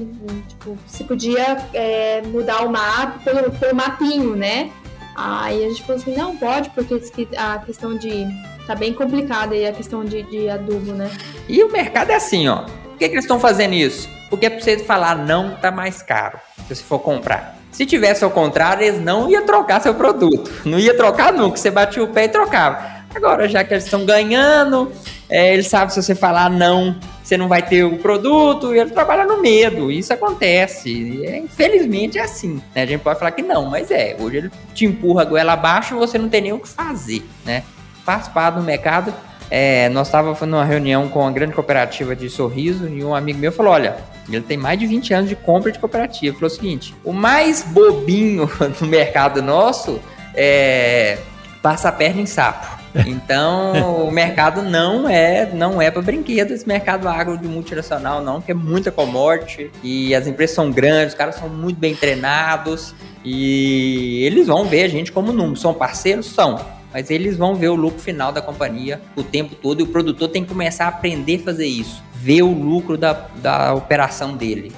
tipo, se podia é, mudar o MAP pelo, pelo mapinho, né? Aí a gente falou assim, não pode, porque a questão de. tá bem complicada aí a questão de, de adubo, né? E o mercado é assim, ó. Por que, que eles estão fazendo isso? Porque é pra você falar não tá mais caro, se você for comprar. Se tivesse ao contrário, eles não iam trocar seu produto. Não ia trocar nunca. Você batia o pé e trocava. Agora, já que eles estão ganhando, é, eles sabem se você falar não, você não vai ter o produto, e ele trabalha no medo. Isso acontece. É, infelizmente é assim. Né? A gente pode falar que não, mas é. Hoje ele te empurra a goela abaixo e você não tem nem o que fazer. Né? Faz parte do mercado. É, nós estávamos numa reunião com uma grande cooperativa de sorriso e um amigo meu falou: Olha, ele tem mais de 20 anos de compra de cooperativa. Ele falou o seguinte: o mais bobinho no mercado nosso é passa a perna em sapo. Então, o mercado não é não é para brinquedo, esse mercado agro de multinacional não, que é muita commodity e as empresas são grandes, os caras são muito bem treinados e eles vão ver a gente como número. São parceiros? São mas eles vão ver o lucro final da companhia o tempo todo e o produtor tem que começar a aprender a fazer isso, ver o lucro da, da operação dele.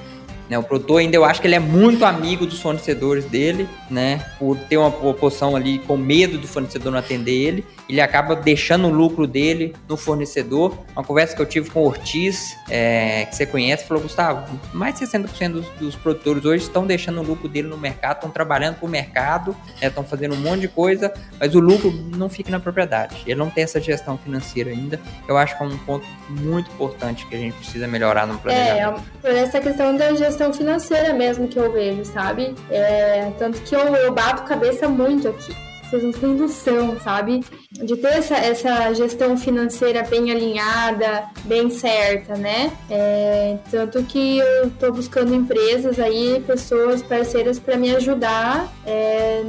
Né, o produtor ainda eu acho que ele é muito amigo dos fornecedores dele, né? Por ter uma posição ali com medo do fornecedor não atender ele ele acaba deixando o lucro dele no fornecedor. Uma conversa que eu tive com o Ortiz, é, que você conhece, falou: Gustavo, mais de 60% dos, dos, produtores hoje estão deixando o lucro dele no mercado, estão trabalhando para o mercado, estão né, fazendo um monte de coisa, mas o lucro não fica na propriedade. Ele não tem essa gestão financeira ainda. Eu acho que é um ponto muito importante que a gente precisa melhorar no planejamento. É, por essa questão da gestão financeira mesmo que eu vejo, sabe? É, tanto que eu, eu bato cabeça muito aqui vocês não têm noção, sabe? De ter essa, essa gestão financeira bem alinhada, bem certa, né? É, tanto que eu estou buscando empresas aí, pessoas parceiras para me ajudar é,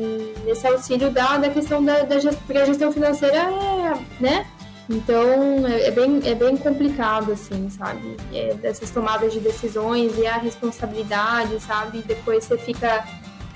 nesse auxílio da, da questão da, da gestão, porque a gestão financeira é, né? Então é, é, bem, é bem complicado, assim, sabe? É, tomadas de decisões e a responsabilidade, sabe? Depois você fica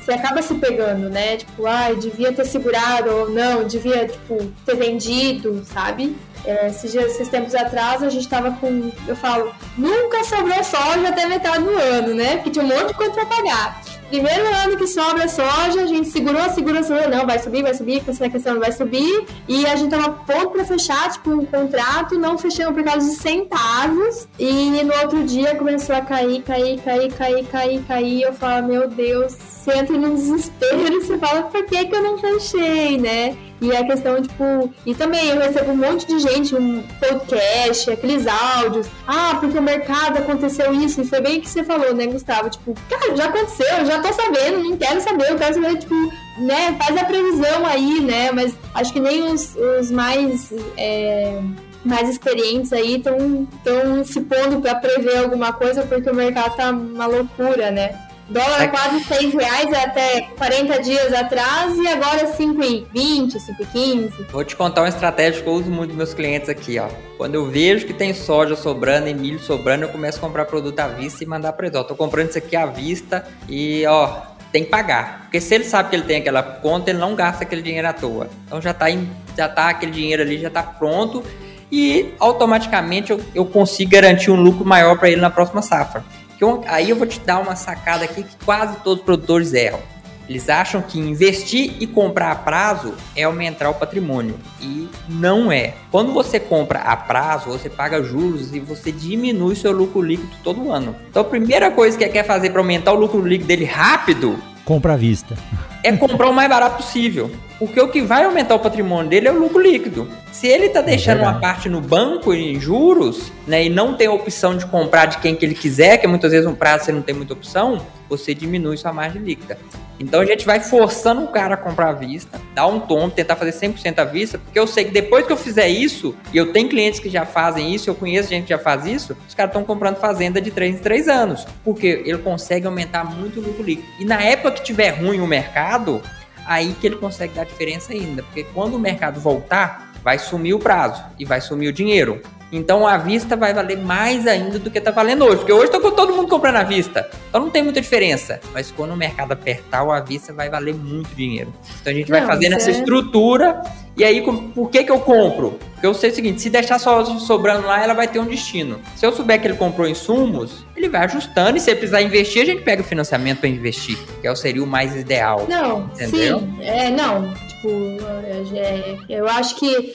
você acaba se pegando, né? Tipo, ah, devia ter segurado ou não, devia, tipo, ter vendido, sabe? É, esses, esses tempos atrás a gente tava com. Eu falo, nunca sobrou soja até metade do ano, né? Porque tinha um monte de coisa pra pagar. Primeiro ano que sobra soja, a gente segurou, segurou, segurou, não, vai subir, vai subir, essa questão vai subir. E a gente tava pronto pra fechar, tipo, um contrato, não fechamos por causa de centavos. E no outro dia começou a cair, cair, cair, cair, cair, cair. Eu falo, meu Deus, você entra num desespero, você fala, por que, que eu não fechei, né? E a questão, tipo. E também eu recebo um monte de gente, um podcast, aqueles áudios. Ah, porque o mercado aconteceu isso. E foi bem o que você falou, né, Gustavo? Tipo, cara, já aconteceu, já tô sabendo, não quero saber, eu quero saber, tipo, né, faz a previsão aí, né? Mas acho que nem os, os mais. É mais experientes aí estão se pondo para prever alguma coisa porque o mercado tá uma loucura, né? Dólar é quase 6 reais até 40 dias atrás e agora 5,20, 5,15. Vou te contar uma estratégia que eu uso muito dos meus clientes aqui, ó. Quando eu vejo que tem soja sobrando e milho sobrando, eu começo a comprar produto à vista e mandar para eles. Ó, tô comprando isso aqui à vista e, ó, tem que pagar. Porque se ele sabe que ele tem aquela conta, ele não gasta aquele dinheiro à toa. Então já tá, em, já tá aquele dinheiro ali, já tá pronto e automaticamente eu, eu consigo garantir um lucro maior para ele na próxima safra. Eu, aí eu vou te dar uma sacada aqui que quase todos os produtores erram. Eles acham que investir e comprar a prazo é aumentar o patrimônio. E não é. Quando você compra a prazo, você paga juros e você diminui seu lucro líquido todo ano. Então a primeira coisa que quer fazer para aumentar o lucro líquido dele rápido. Compra à vista. É comprar o mais barato possível. Porque o que vai aumentar o patrimônio dele é o lucro líquido. Se ele está deixando é uma parte no banco em juros, né, e não tem a opção de comprar de quem que ele quiser, que muitas vezes um prazo você não tem muita opção, você diminui sua margem líquida. Então a gente vai forçando o cara a comprar à vista, dar um tom, tentar fazer 100% à vista, porque eu sei que depois que eu fizer isso, e eu tenho clientes que já fazem isso, eu conheço gente que já faz isso, os caras estão comprando fazenda de 3 em 3 anos, porque ele consegue aumentar muito o lucro líquido. E na época que tiver ruim o mercado, aí que ele consegue dar diferença ainda. Porque quando o mercado voltar, vai sumir o prazo e vai sumir o dinheiro. Então a vista vai valer mais ainda do que está valendo hoje. Porque hoje está todo mundo comprando à vista. Então não tem muita diferença. Mas quando o mercado apertar, o à vista vai valer muito dinheiro. Então a gente não, vai fazendo essa é... estrutura. E aí, por que, que eu compro? Porque eu sei o seguinte: se deixar só sobrando lá, ela vai ter um destino. Se eu souber que ele comprou insumos, ele vai ajustando. E se ele precisar investir, a gente pega o financiamento para investir. Que é seria o mais ideal. Não, entendeu? sim. É, não é, eu acho que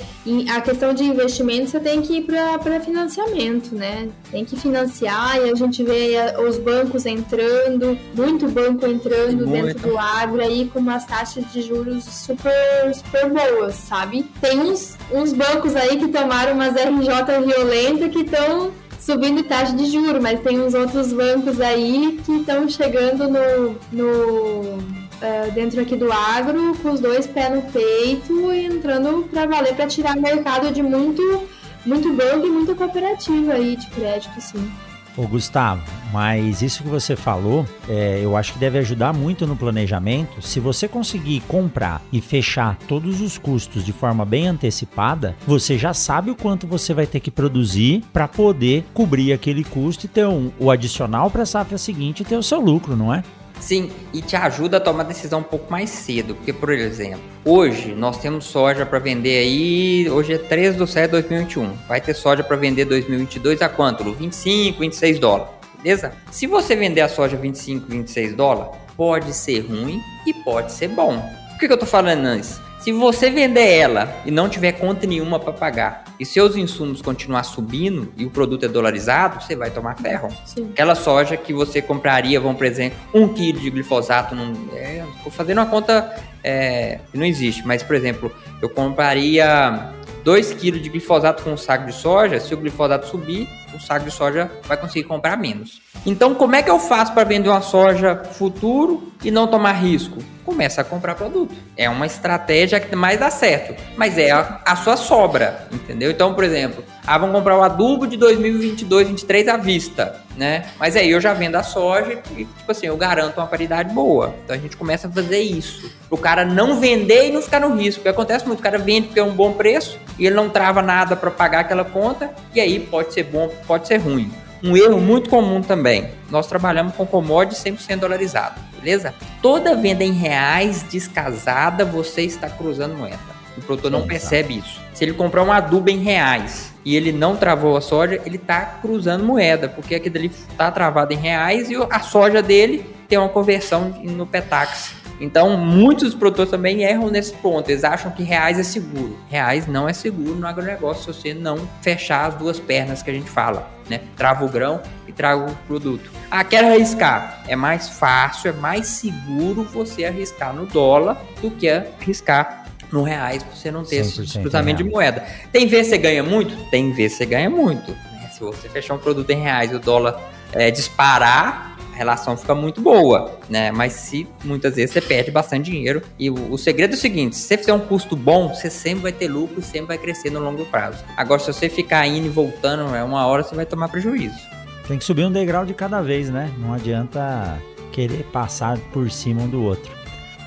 a questão de investimento você tem que ir para financiamento, né? Tem que financiar e a gente vê os bancos entrando, muito banco entrando muito. dentro do agro aí com umas taxas de juros super, super boas, sabe? Tem uns, uns bancos aí que tomaram umas RJ violenta que estão subindo taxa de juros, mas tem uns outros bancos aí que estão chegando no, no é, dentro aqui do agro, com os dois pés no peito e entrando para valer para tirar mercado de muito, muito banco e muita cooperativa aí de crédito, sim. Ô Gustavo, mas isso que você falou, é, eu acho que deve ajudar muito no planejamento. Se você conseguir comprar e fechar todos os custos de forma bem antecipada, você já sabe o quanto você vai ter que produzir para poder cobrir aquele custo e ter um, o adicional para a safra seguinte e ter o seu lucro, não é? Sim, e te ajuda a tomar decisão um pouco mais cedo, porque, por exemplo, hoje nós temos soja para vender aí, hoje é 3 de 7 de 2021, vai ter soja para vender 2022 a quanto? 25, 26 dólares, beleza? Se você vender a soja 25, 26 dólares, pode ser ruim e pode ser bom. Por que, que eu tô falando isso? Se você vender ela e não tiver conta nenhuma para pagar e seus insumos continuar subindo e o produto é dolarizado, você vai tomar ferro. Sim. Aquela soja que você compraria, vamos por exemplo, um quilo de glifosato, num, é, vou fazendo uma conta é, que não existe, mas por exemplo, eu compraria 2 kg de glifosato com um saco de soja, se o glifosato subir, o saco de soja vai conseguir comprar menos. Então, como é que eu faço para vender uma soja futuro e não tomar risco? Começa a comprar produto. É uma estratégia que mais dá certo, mas é a, a sua sobra, entendeu? Então, por exemplo, ah, vamos comprar o adubo de 2022, 2023 à vista, né? Mas aí eu já vendo a soja e, tipo assim, eu garanto uma paridade boa. Então a gente começa a fazer isso. O cara não vender e não ficar no risco. Porque acontece muito, o cara vende porque é um bom preço e ele não trava nada para pagar aquela conta e aí pode ser bom, pode ser ruim. Um erro muito comum também. Nós trabalhamos com commodity 100% dolarizado, beleza? Toda venda em reais descasada, você está cruzando moeda. O produtor não percebe isso. Se ele comprar um adubo em reais e ele não travou a soja, ele está cruzando moeda, porque aquilo ali está travado em reais e a soja dele tem uma conversão no Petax. Então, muitos produtores também erram nesse ponto. Eles acham que reais é seguro. Reais não é seguro no agronegócio se você não fechar as duas pernas que a gente fala, né? Trava o grão e trava o produto. Ah, quero arriscar. É mais fácil, é mais seguro você arriscar no dólar do que arriscar no reais pra você não ter esse cruzamento de moeda. Tem vezes você ganha muito? Tem vezes você ganha muito. Né? Se você fechar um produto em reais e o dólar é, disparar, relação fica muito boa, né? Mas se muitas vezes você perde bastante dinheiro. E o, o, segredo é o seguinte: se você fizer um custo bom, você sempre vai ter lucro e sempre vai crescer no longo prazo. Agora, se você ficar indo e voltando, é uma hora você vai tomar prejuízo. Tem que subir um degrau de cada vez, né? Não adianta querer passar por cima um do outro.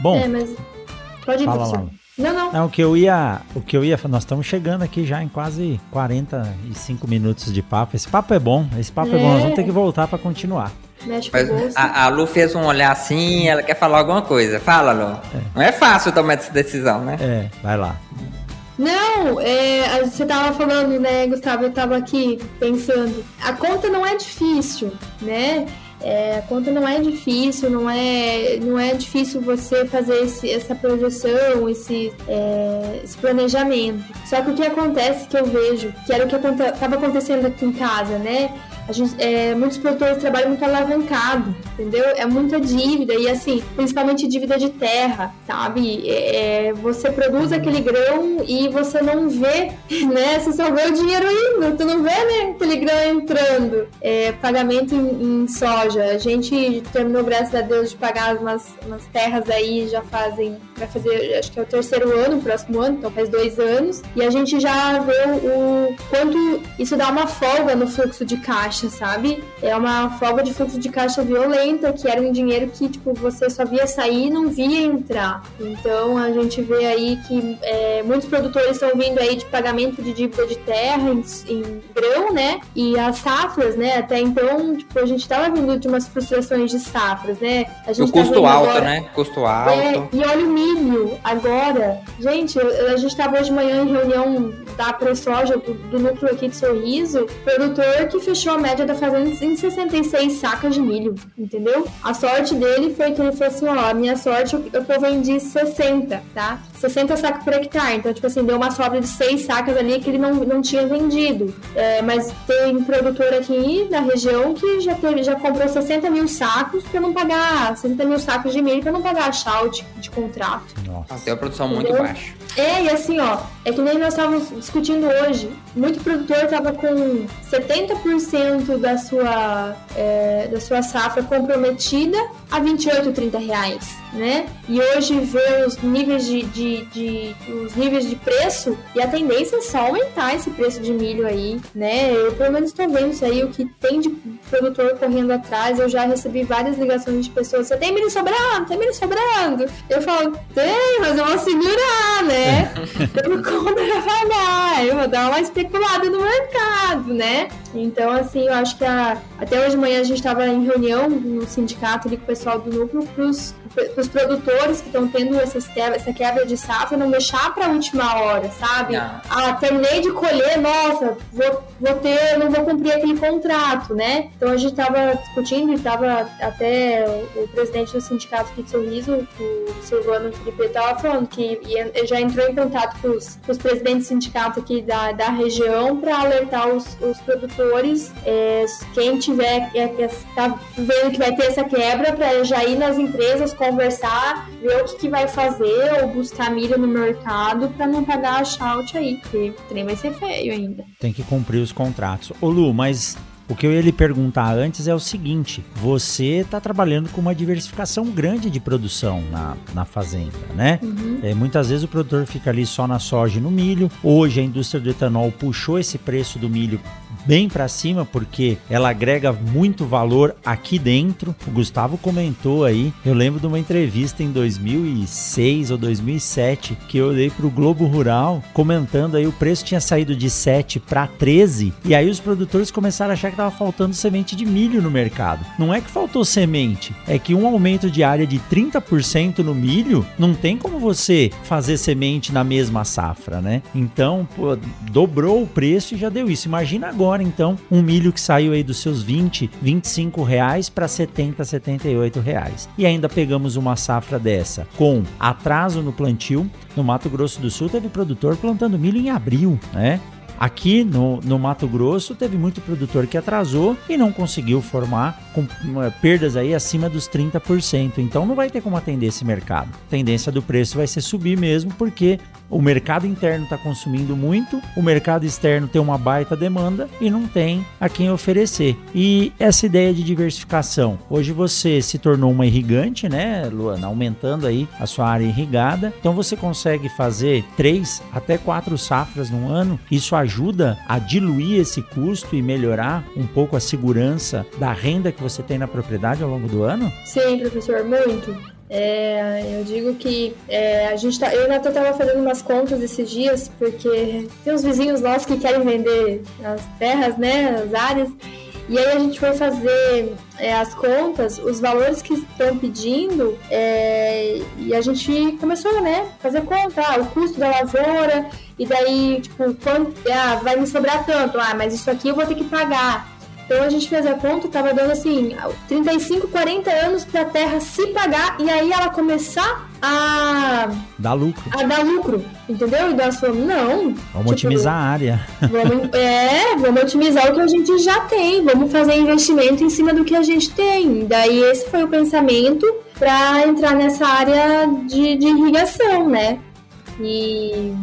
Bom, é, mas pode ir, fala lá. Não, não. Não, o que eu ia, o que eu ia, nós estamos chegando aqui já em quase 45 minutos de papo. Esse papo é bom, esse papo é, é bom. Nós vamos ter que voltar para continuar. Mexe Mas a, a, Lu fez um olhar assim, ela quer falar alguma coisa. Fala, Lu. É. Não é fácil tomar essa decisão, né? É, vai lá. Não, é, você tava falando, né, Gustavo? Eu tava aqui pensando. A conta não é difícil, né? É, a conta não é difícil, não é, não é difícil você fazer esse, essa projeção, esse, é, esse planejamento. Só que o que acontece que eu vejo, que era o que estava acontecendo aqui em casa, né? Gente, é, muitos produtores trabalham muito alavancado, entendeu? É muita dívida e assim, principalmente dívida de terra, sabe? É, é, você produz aquele grão e você não vê, né? Você só vê o dinheiro indo, tu não vê, né? Aquele grão entrando. É, pagamento em, em, soja. A gente terminou, graças a Deus, de pagar umas, umas terras aí já fazem, vai fazer, acho que é o terceiro ano, próximo ano, então faz dois anos. E a gente já vê o, o quanto isso dá uma folga no fluxo de caixa caixa, sabe? É uma folga de fluxo de caixa violenta, que era um dinheiro que, tipo, você só via sair e não via entrar. Então, a gente vê aí que é, muitos produtores estão vindo aí de pagamento de dívida de terra em, em grão, né? E as safras, né? Até então, tipo, a gente tava vindo de umas frustrações de safras, né? A gente o custo tá alto, agora... né? Custo alto. É, e olha o milho agora. Gente, a gente tava hoje de manhã em reunião da ProSoja, do, do núcleo aqui de Sorriso, produtor que fechou a média da fazenda em 66 sacas de milho, entendeu? A sorte dele foi que ele falou assim, ó, a minha sorte que eu vendi 60, tá? 60 sacos por hectare. Então, tipo assim, deu uma sobra de 6 sacas ali que ele não, não tinha vendido. É, mas tem produtor aqui na região que já, teve, já comprou 60 mil sacos para não pagar 60 mil sacos de milho para não pagar a shout de contrato. Nossa. Tem uma produção Entendeu? muito baixa. É, e assim, ó, é que nem nós estávamos discutindo hoje. Muito produtor estava com 70% da sua, é, da sua safra comprometida a 28, 30 reais, né? E hoje vê os níveis de, de, de, os níveis de preço e a tendência é só aumentar esse preço de milho aí, né? Eu pelo menos estou vendo isso aí, o que tem de produtor correndo atrás. Eu já recebi várias ligações de pessoas: você tem milho sobrando? Tem milho sobrando? Eu falo: tem, mas eu vou segurar, né? Eu não compro pra eu vou dar uma especulada no mercado, né? Então, assim, eu acho que a, até hoje de manhã a gente estava em reunião no sindicato ali com o pessoal do núcleo para os produtores que estão tendo essas essa quebra de safra não deixar para a última hora, sabe? Não. Ah, terminei de colher, nossa, vou, vou ter, não vou cumprir aquele contrato, né? Então a gente estava discutindo e estava até o, o, presidente do sindicato aqui de Sorriso, o Silvano Felipe, estava falando que ia, já entrou em contato com os, com os presidentes do sindicato aqui da, da região para alertar os, os produtores, é, quem tiver, é, é, tá vendo que vai ter essa quebra, para já ir nas empresas conversar, ver o que, que vai fazer ou buscar milho no mercado para não pagar a shout aí, porque o trem vai ser feio ainda. Tem que cumprir os contratos. Ô Lu, mas o que eu ia lhe perguntar antes é o seguinte: você está trabalhando com uma diversificação grande de produção na, na fazenda, né? Uhum. É, muitas vezes o produtor fica ali só na soja e no milho. Hoje a indústria do etanol puxou esse preço do milho bem para cima porque ela agrega muito valor aqui dentro. O Gustavo comentou aí, eu lembro de uma entrevista em 2006 ou 2007 que eu dei para o Globo Rural comentando aí o preço tinha saído de 7 para 13 e aí os produtores começaram a achar que estava faltando semente de milho no mercado. Não é que faltou semente, é que um aumento de área de 30% no milho não tem como você fazer semente na mesma safra, né? Então, pô, dobrou o preço e já deu isso. Imagina agora então um milho que saiu aí dos seus 20, 25 reais para 70, 78 reais. E ainda pegamos uma safra dessa com atraso no plantio. No Mato Grosso do Sul teve produtor plantando milho em abril, né? Aqui no, no Mato Grosso teve muito produtor que atrasou e não conseguiu formar com uh, perdas aí acima dos 30%. Então não vai ter como atender esse mercado. A tendência do preço vai ser subir mesmo porque o mercado interno está consumindo muito, o mercado externo tem uma baita demanda e não tem a quem oferecer. E essa ideia de diversificação, hoje você se tornou uma irrigante, né, Luana, aumentando aí a sua área irrigada, então você consegue fazer três até quatro safras no ano. Isso ajuda a diluir esse custo e melhorar um pouco a segurança da renda que você tem na propriedade ao longo do ano? Sim, professor, muito. É, eu digo que é, a gente tá, eu Natan estava fazendo umas contas esses dias, porque tem uns vizinhos nossos que querem vender as terras, né, as áreas, e aí a gente foi fazer é, as contas, os valores que estão pedindo, é, e a gente começou, né, fazer conta, ah, o custo da lavoura, e daí, tipo, quanto, ah, vai me sobrar tanto, ah, mas isso aqui eu vou ter que pagar. Então a gente fez a conta, tava dando assim, 35, 40 anos para a terra se pagar e aí ela começar a dar lucro. A dar lucro, entendeu? E nós falamos, não. Vamos tipo, otimizar a área. Vamos, é, vamos otimizar o que a gente já tem, vamos fazer investimento em cima do que a gente tem. Daí esse foi o pensamento para entrar nessa área de, de irrigação, né? E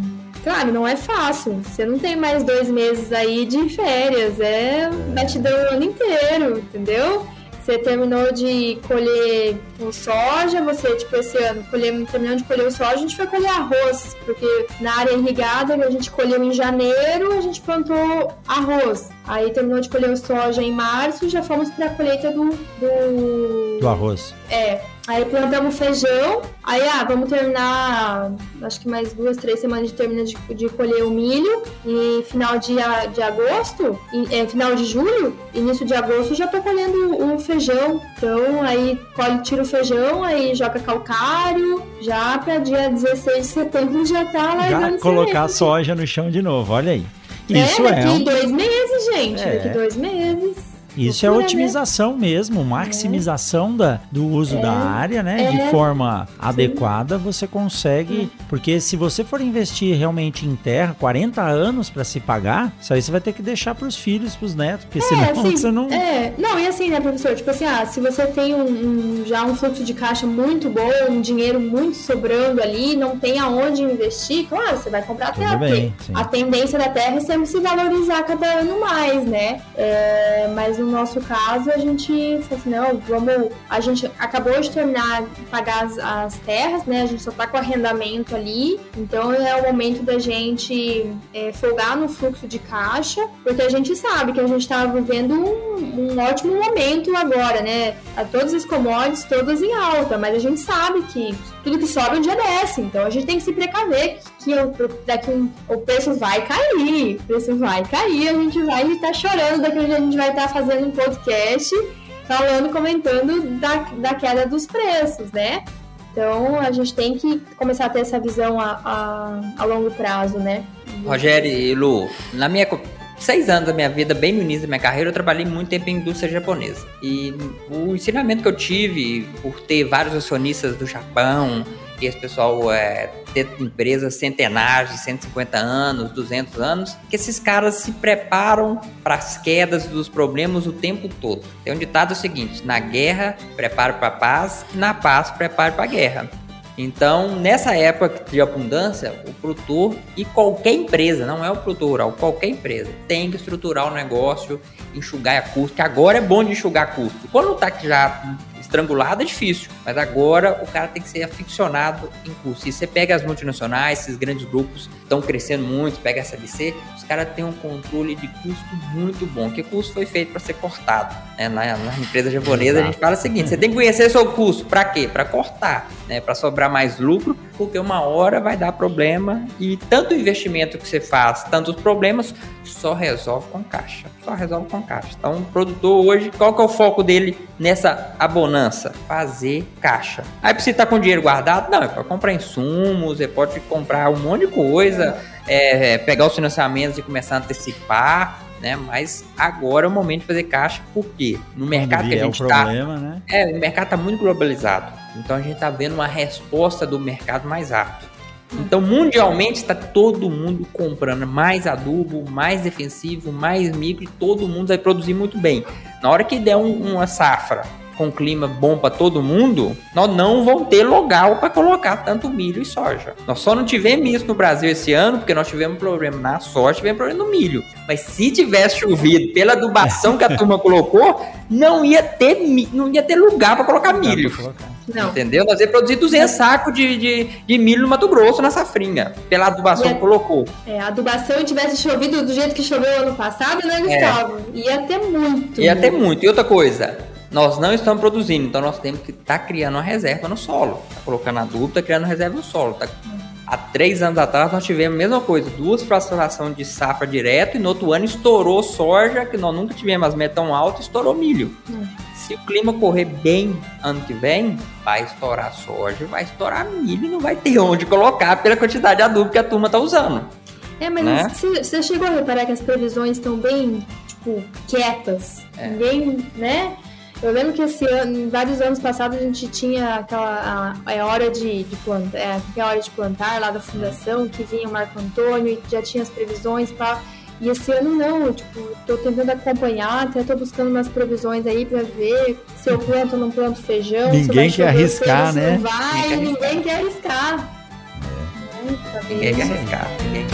Claro, não é fácil. Você não tem mais dois meses aí de férias. É batidão o ano inteiro, entendeu? você terminou de colher o soja, você, tipo, esse ano, colher, terminando de colher o soja, a gente foi colher arroz, porque na área irrigada a gente colheu em janeiro, a gente plantou arroz. Aí terminou de colher o soja em março, já fomos para a colheita do, do. Do arroz. É. Aí plantamos feijão. Aí, ah, vamos terminar, acho que mais duas, três semanas de terminar de, de colher o milho. E final de, de agosto, e, é, final de julho, início de agosto, já tô colhendo o feijão. Então, aí colhe, tira o feijão, aí joga calcário. Já para dia 16 de setembro já tá lá. Já colocar soja no chão de novo, olha aí. Isso é, daqui é um... dois meses, gente. É. Daqui dois meses. Isso é otimização mesmo, maximização da, do uso é, da área, né? É, de forma sim. adequada, você consegue. Porque se você for investir realmente em terra, 40 anos para se pagar, isso aí você vai ter que deixar para os filhos, para os netos, porque é, senão assim, você não. É, não, e assim, né, professor? Tipo assim, ah, se você tem um, um, já um fluxo de caixa muito bom, um dinheiro muito sobrando ali, não tem aonde investir, claro, você vai comprar terra. Bem, a tendência da terra é sempre se valorizar cada ano mais, né? É, mas no nosso caso, a gente falou assim, não, vamos. A gente acabou de terminar de pagar as, as terras, né? A gente só tá com arrendamento ali. Então é o momento da gente é, folgar no fluxo de caixa, porque a gente sabe que a gente tá vivendo um, um ótimo momento agora, né? A todas as commodities, todas em alta, mas a gente sabe que tudo que sobe um dia desce. Então a gente tem que se precaver que, daqui um, o preço vai cair, o preço vai cair, a gente vai estar tá chorando daqui a gente vai estar tá fazendo um podcast falando, comentando da, da queda dos preços, né? Então a gente tem que começar a ter essa visão a, a, a longo prazo, né? Rogério e Lu, na minha seis anos da minha vida, bem no início da minha carreira, eu trabalhei muito tempo em indústria japonesa. E o ensinamento que eu tive por ter vários acionistas do Japão, e esse pessoal é, ter empresas centenárias de 150 anos, 200 anos, que esses caras se preparam para as quedas dos problemas o tempo todo. Tem um ditado seguinte: na guerra, preparo para a paz, e na paz, preparo para a guerra. Então, nessa época de abundância, o produtor e qualquer empresa, não é o produtor rural, qualquer empresa, tem que estruturar o negócio, enxugar a custo, que agora é bom de enxugar custo. Quando está já estrangulado é difícil, mas agora o cara tem que ser aficionado em curso. E você pega as multinacionais, esses grandes grupos estão crescendo muito, pega essa BC, os caras têm um controle de custo muito bom, que custo foi feito para ser cortado. Né? Na, na, empresa japonesa Exato. a gente fala o seguinte, você tem que conhecer seu custo, para quê? Para cortar, né? para sobrar mais lucro, porque uma hora vai dar problema e tanto investimento que você faz, tanto os problemas, só resolve com caixa. Só resolve com caixa. Então, o produtor hoje, qual que é o foco dele nessa abonança? Fazer caixa. Aí precisa estar com dinheiro guardado? Não, é para comprar insumos, é pode comprar um monte de coisa, é, é, pegar os financiamentos e começar a antecipar. Né? Mas agora é o momento de fazer caixa, porque no mercado que a gente está. Né? É, o mercado está muito globalizado. Então a gente está vendo uma resposta do mercado mais rápido. Então, mundialmente, está todo mundo comprando mais adubo, mais defensivo, mais micro, e todo mundo vai produzir muito bem. Na hora que der um, uma safra com clima bom para todo mundo, nós não vamos ter local para colocar tanto milho e soja. Nós só não tivemos isso no Brasil esse ano, porque nós tivemos problema na soja, tivemos problema no milho. Mas se tivesse chovido pela adubação que a turma colocou, não ia ter, não ia ter lugar para colocar milho. Não. Entendeu? Nós ia produzir 200 sacos de, de, de, milho no Mato Grosso na safrinha, pela adubação que colocou. É, a adubação tivesse chovido do jeito que choveu ano passado, né, Gustavo? É. Ia ter muito. Ia ter muito. E outra coisa, nós não estamos produzindo, então nós temos que estar tá criando uma reserva no solo. Tá colocando adubo, tá criando reserva no solo. Tá... Há três anos atrás nós tivemos a mesma coisa, duas fracionações de safra direto e no outro ano estourou soja, que nós nunca tivemos as metas tão altas, estourou milho. Hum. Se o clima correr bem ano que vem, vai estourar soja, vai estourar milho e não vai ter onde colocar pela quantidade de adubo que a turma está usando. É, mas né? você, você chegou a reparar que as previsões estão bem, tipo, quietas. É. Ninguém, né? Eu lembro que esse ano, vários anos passados, a gente tinha aquela a, é hora de, de plantar, é, é hora de plantar lá da fundação, que vinha o Marco Antônio e já tinha as previsões para e esse ano não, tipo, tô tentando acompanhar, até tô buscando umas previsões aí para ver se eu planto ou não planto feijão. Ninguém quer arriscar, né? Não vai, ninguém quer arriscar. É. Ninguém quer arriscar, ninguém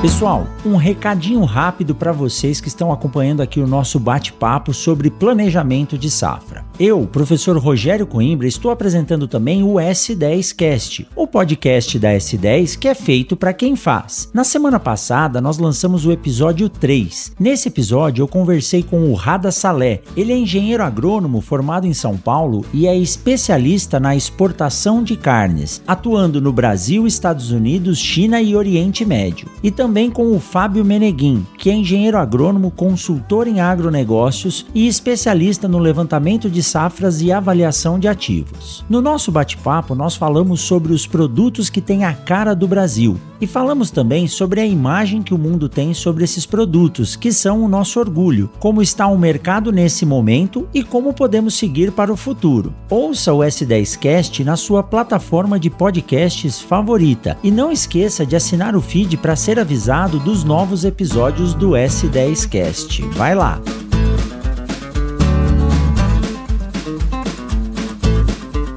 Pessoal, um recadinho rápido para vocês que estão acompanhando aqui o nosso bate-papo sobre planejamento de safra. Eu, professor Rogério Coimbra, estou apresentando também o S10Cast, o podcast da S10 que é feito para quem faz. Na semana passada, nós lançamos o episódio 3. Nesse episódio, eu conversei com o Rada Salé. Ele é engenheiro agrônomo formado em São Paulo e é especialista na exportação de carnes, atuando no Brasil, Estados Unidos, China e Oriente Médio. E também também com o Fábio Meneguin, que é engenheiro agrônomo, consultor em agronegócios e especialista no levantamento de safras e avaliação de ativos. No nosso bate-papo, nós falamos sobre os produtos que têm a cara do Brasil e falamos também sobre a imagem que o mundo tem sobre esses produtos, que são o nosso orgulho, como está o mercado nesse momento e como podemos seguir para o futuro. Ouça o S10Cast na sua plataforma de podcasts favorita e não esqueça de assinar o feed para ser avisado avisado dos novos episódios do S10Cast. Vai lá!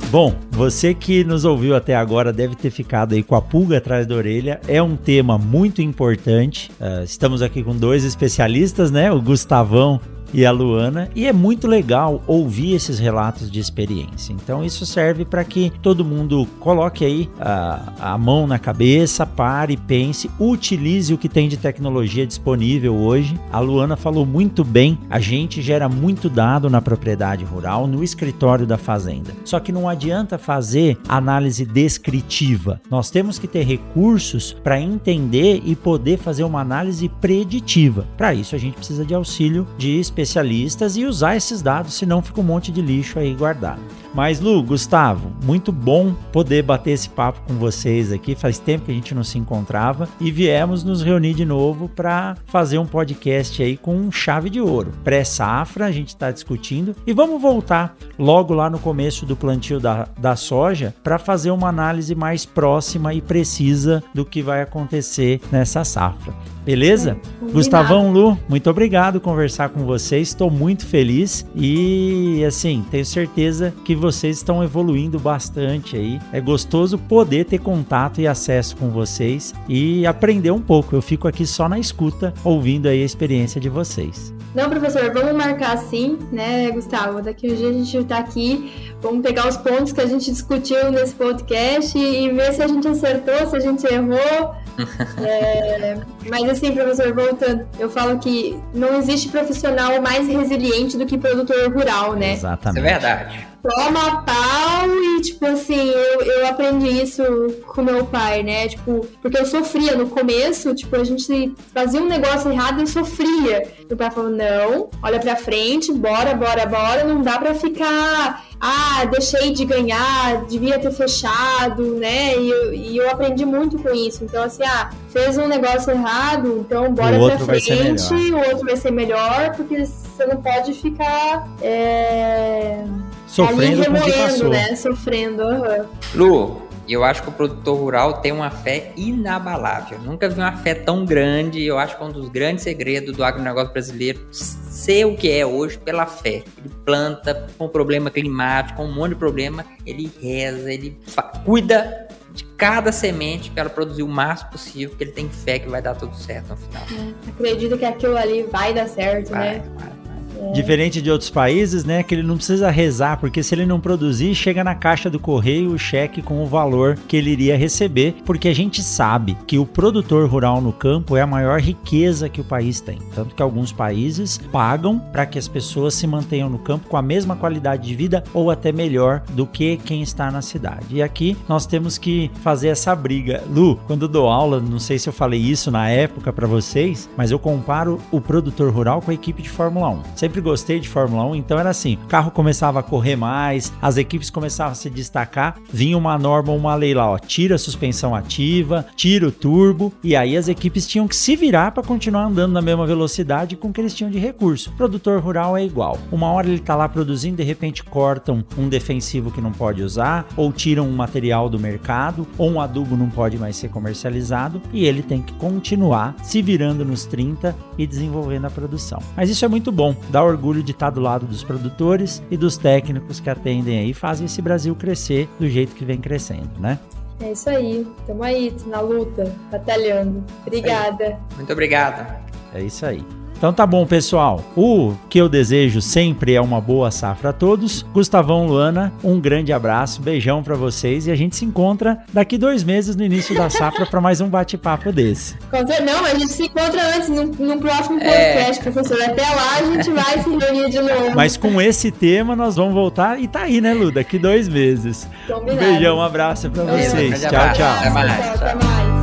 Bom, você que nos ouviu até agora deve ter ficado aí com a pulga atrás da orelha. É um tema muito importante. Uh, estamos aqui com dois especialistas, né? O Gustavão e a Luana, e é muito legal ouvir esses relatos de experiência. Então isso serve para que todo mundo coloque aí a, a mão na cabeça, pare, pense, utilize o que tem de tecnologia disponível hoje. A Luana falou muito bem, a gente gera muito dado na propriedade rural, no escritório da fazenda. Só que não adianta fazer análise descritiva. Nós temos que ter recursos para entender e poder fazer uma análise preditiva. Para isso a gente precisa de auxílio de especialistas especialistas e usar esses dados, senão fica um monte de lixo aí guardado. Mas Lu, Gustavo, muito bom poder bater esse papo com vocês aqui. Faz tempo que a gente não se encontrava e viemos nos reunir de novo para fazer um podcast aí com chave de ouro. Pré-safra, a gente está discutindo e vamos voltar logo lá no começo do plantio da, da soja para fazer uma análise mais próxima e precisa do que vai acontecer nessa safra. Beleza? É, Gustavão Lu, muito obrigado conversar com vocês. Estou muito feliz e assim, tenho certeza que vocês estão evoluindo bastante aí. É gostoso poder ter contato e acesso com vocês e aprender um pouco. Eu fico aqui só na escuta, ouvindo aí a experiência de vocês. Não, professor, vamos marcar sim, né, Gustavo? Daqui um dia a gente está aqui, vamos pegar os pontos que a gente discutiu nesse podcast e ver se a gente acertou, se a gente errou. é, mas assim, professor, voltando, eu falo que não existe profissional mais resiliente do que produtor rural, né? Exatamente. É verdade toma pau e, tipo assim, eu, eu aprendi isso com meu pai, né? Tipo, porque eu sofria no começo, tipo, a gente fazia um negócio errado e sofria. Meu pai falou: não, olha pra frente, bora, bora, bora, não dá pra ficar. Ah, deixei de ganhar, devia ter fechado, né? E eu, e eu aprendi muito com isso. Então, assim, ah, fez um negócio errado, então bora pra frente, o outro vai ser melhor, porque você não pode ficar. É Sofrendo ali remoendo, né? Sofrendo. Uhum. Lu, eu acho que o produtor rural tem uma fé inabalável. Nunca vi uma fé tão grande. Eu acho que é um dos grandes segredos do agronegócio brasileiro ser o que é hoje pela fé. Ele planta com problema climático, com um monte de problema, ele reza, ele cuida de cada semente para produzir o máximo possível, porque ele tem fé que vai dar tudo certo no final. É, acredito que aquilo ali vai dar certo, vai, né? Vai. Diferente de outros países, né? Que ele não precisa rezar, porque se ele não produzir, chega na caixa do correio o cheque com o valor que ele iria receber, porque a gente sabe que o produtor rural no campo é a maior riqueza que o país tem. Tanto que alguns países pagam para que as pessoas se mantenham no campo com a mesma qualidade de vida ou até melhor do que quem está na cidade. E aqui nós temos que fazer essa briga. Lu, quando dou aula, não sei se eu falei isso na época para vocês, mas eu comparo o produtor rural com a equipe de Fórmula 1. Sempre sempre gostei de Fórmula 1, então era assim: o carro começava a correr mais, as equipes começavam a se destacar, vinha uma norma, uma lei lá, ó, tira a suspensão ativa, tira o turbo, e aí as equipes tinham que se virar para continuar andando na mesma velocidade com o que eles tinham de recurso. O produtor rural é igual. Uma hora ele tá lá produzindo, de repente cortam um defensivo que não pode usar, ou tiram um material do mercado, ou um adubo não pode mais ser comercializado, e ele tem que continuar se virando nos 30 e desenvolvendo a produção. Mas isso é muito bom, dá orgulho de estar do lado dos produtores e dos técnicos que atendem aí e fazem esse Brasil crescer do jeito que vem crescendo, né? É isso aí. Tamo aí, na luta, batalhando. Obrigada. Muito obrigado. É isso aí. Então tá bom, pessoal. O que eu desejo sempre é uma boa safra a todos. Gustavão, Luana, um grande abraço, beijão para vocês e a gente se encontra daqui dois meses no início da safra para mais um bate-papo desse. Não, a gente se encontra antes no, no próximo é. podcast, é. professor. Até lá a gente vai se reunir de novo. Mas com esse tema nós vamos voltar e tá aí, né, Lu? Daqui dois meses. Combinado. Beijão, um abraço para vocês. Tchau, tchau. Até mais. Tchau, até mais.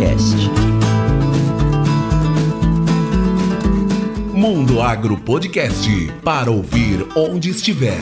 Podcast. Mundo Agro Podcast para ouvir onde estiver.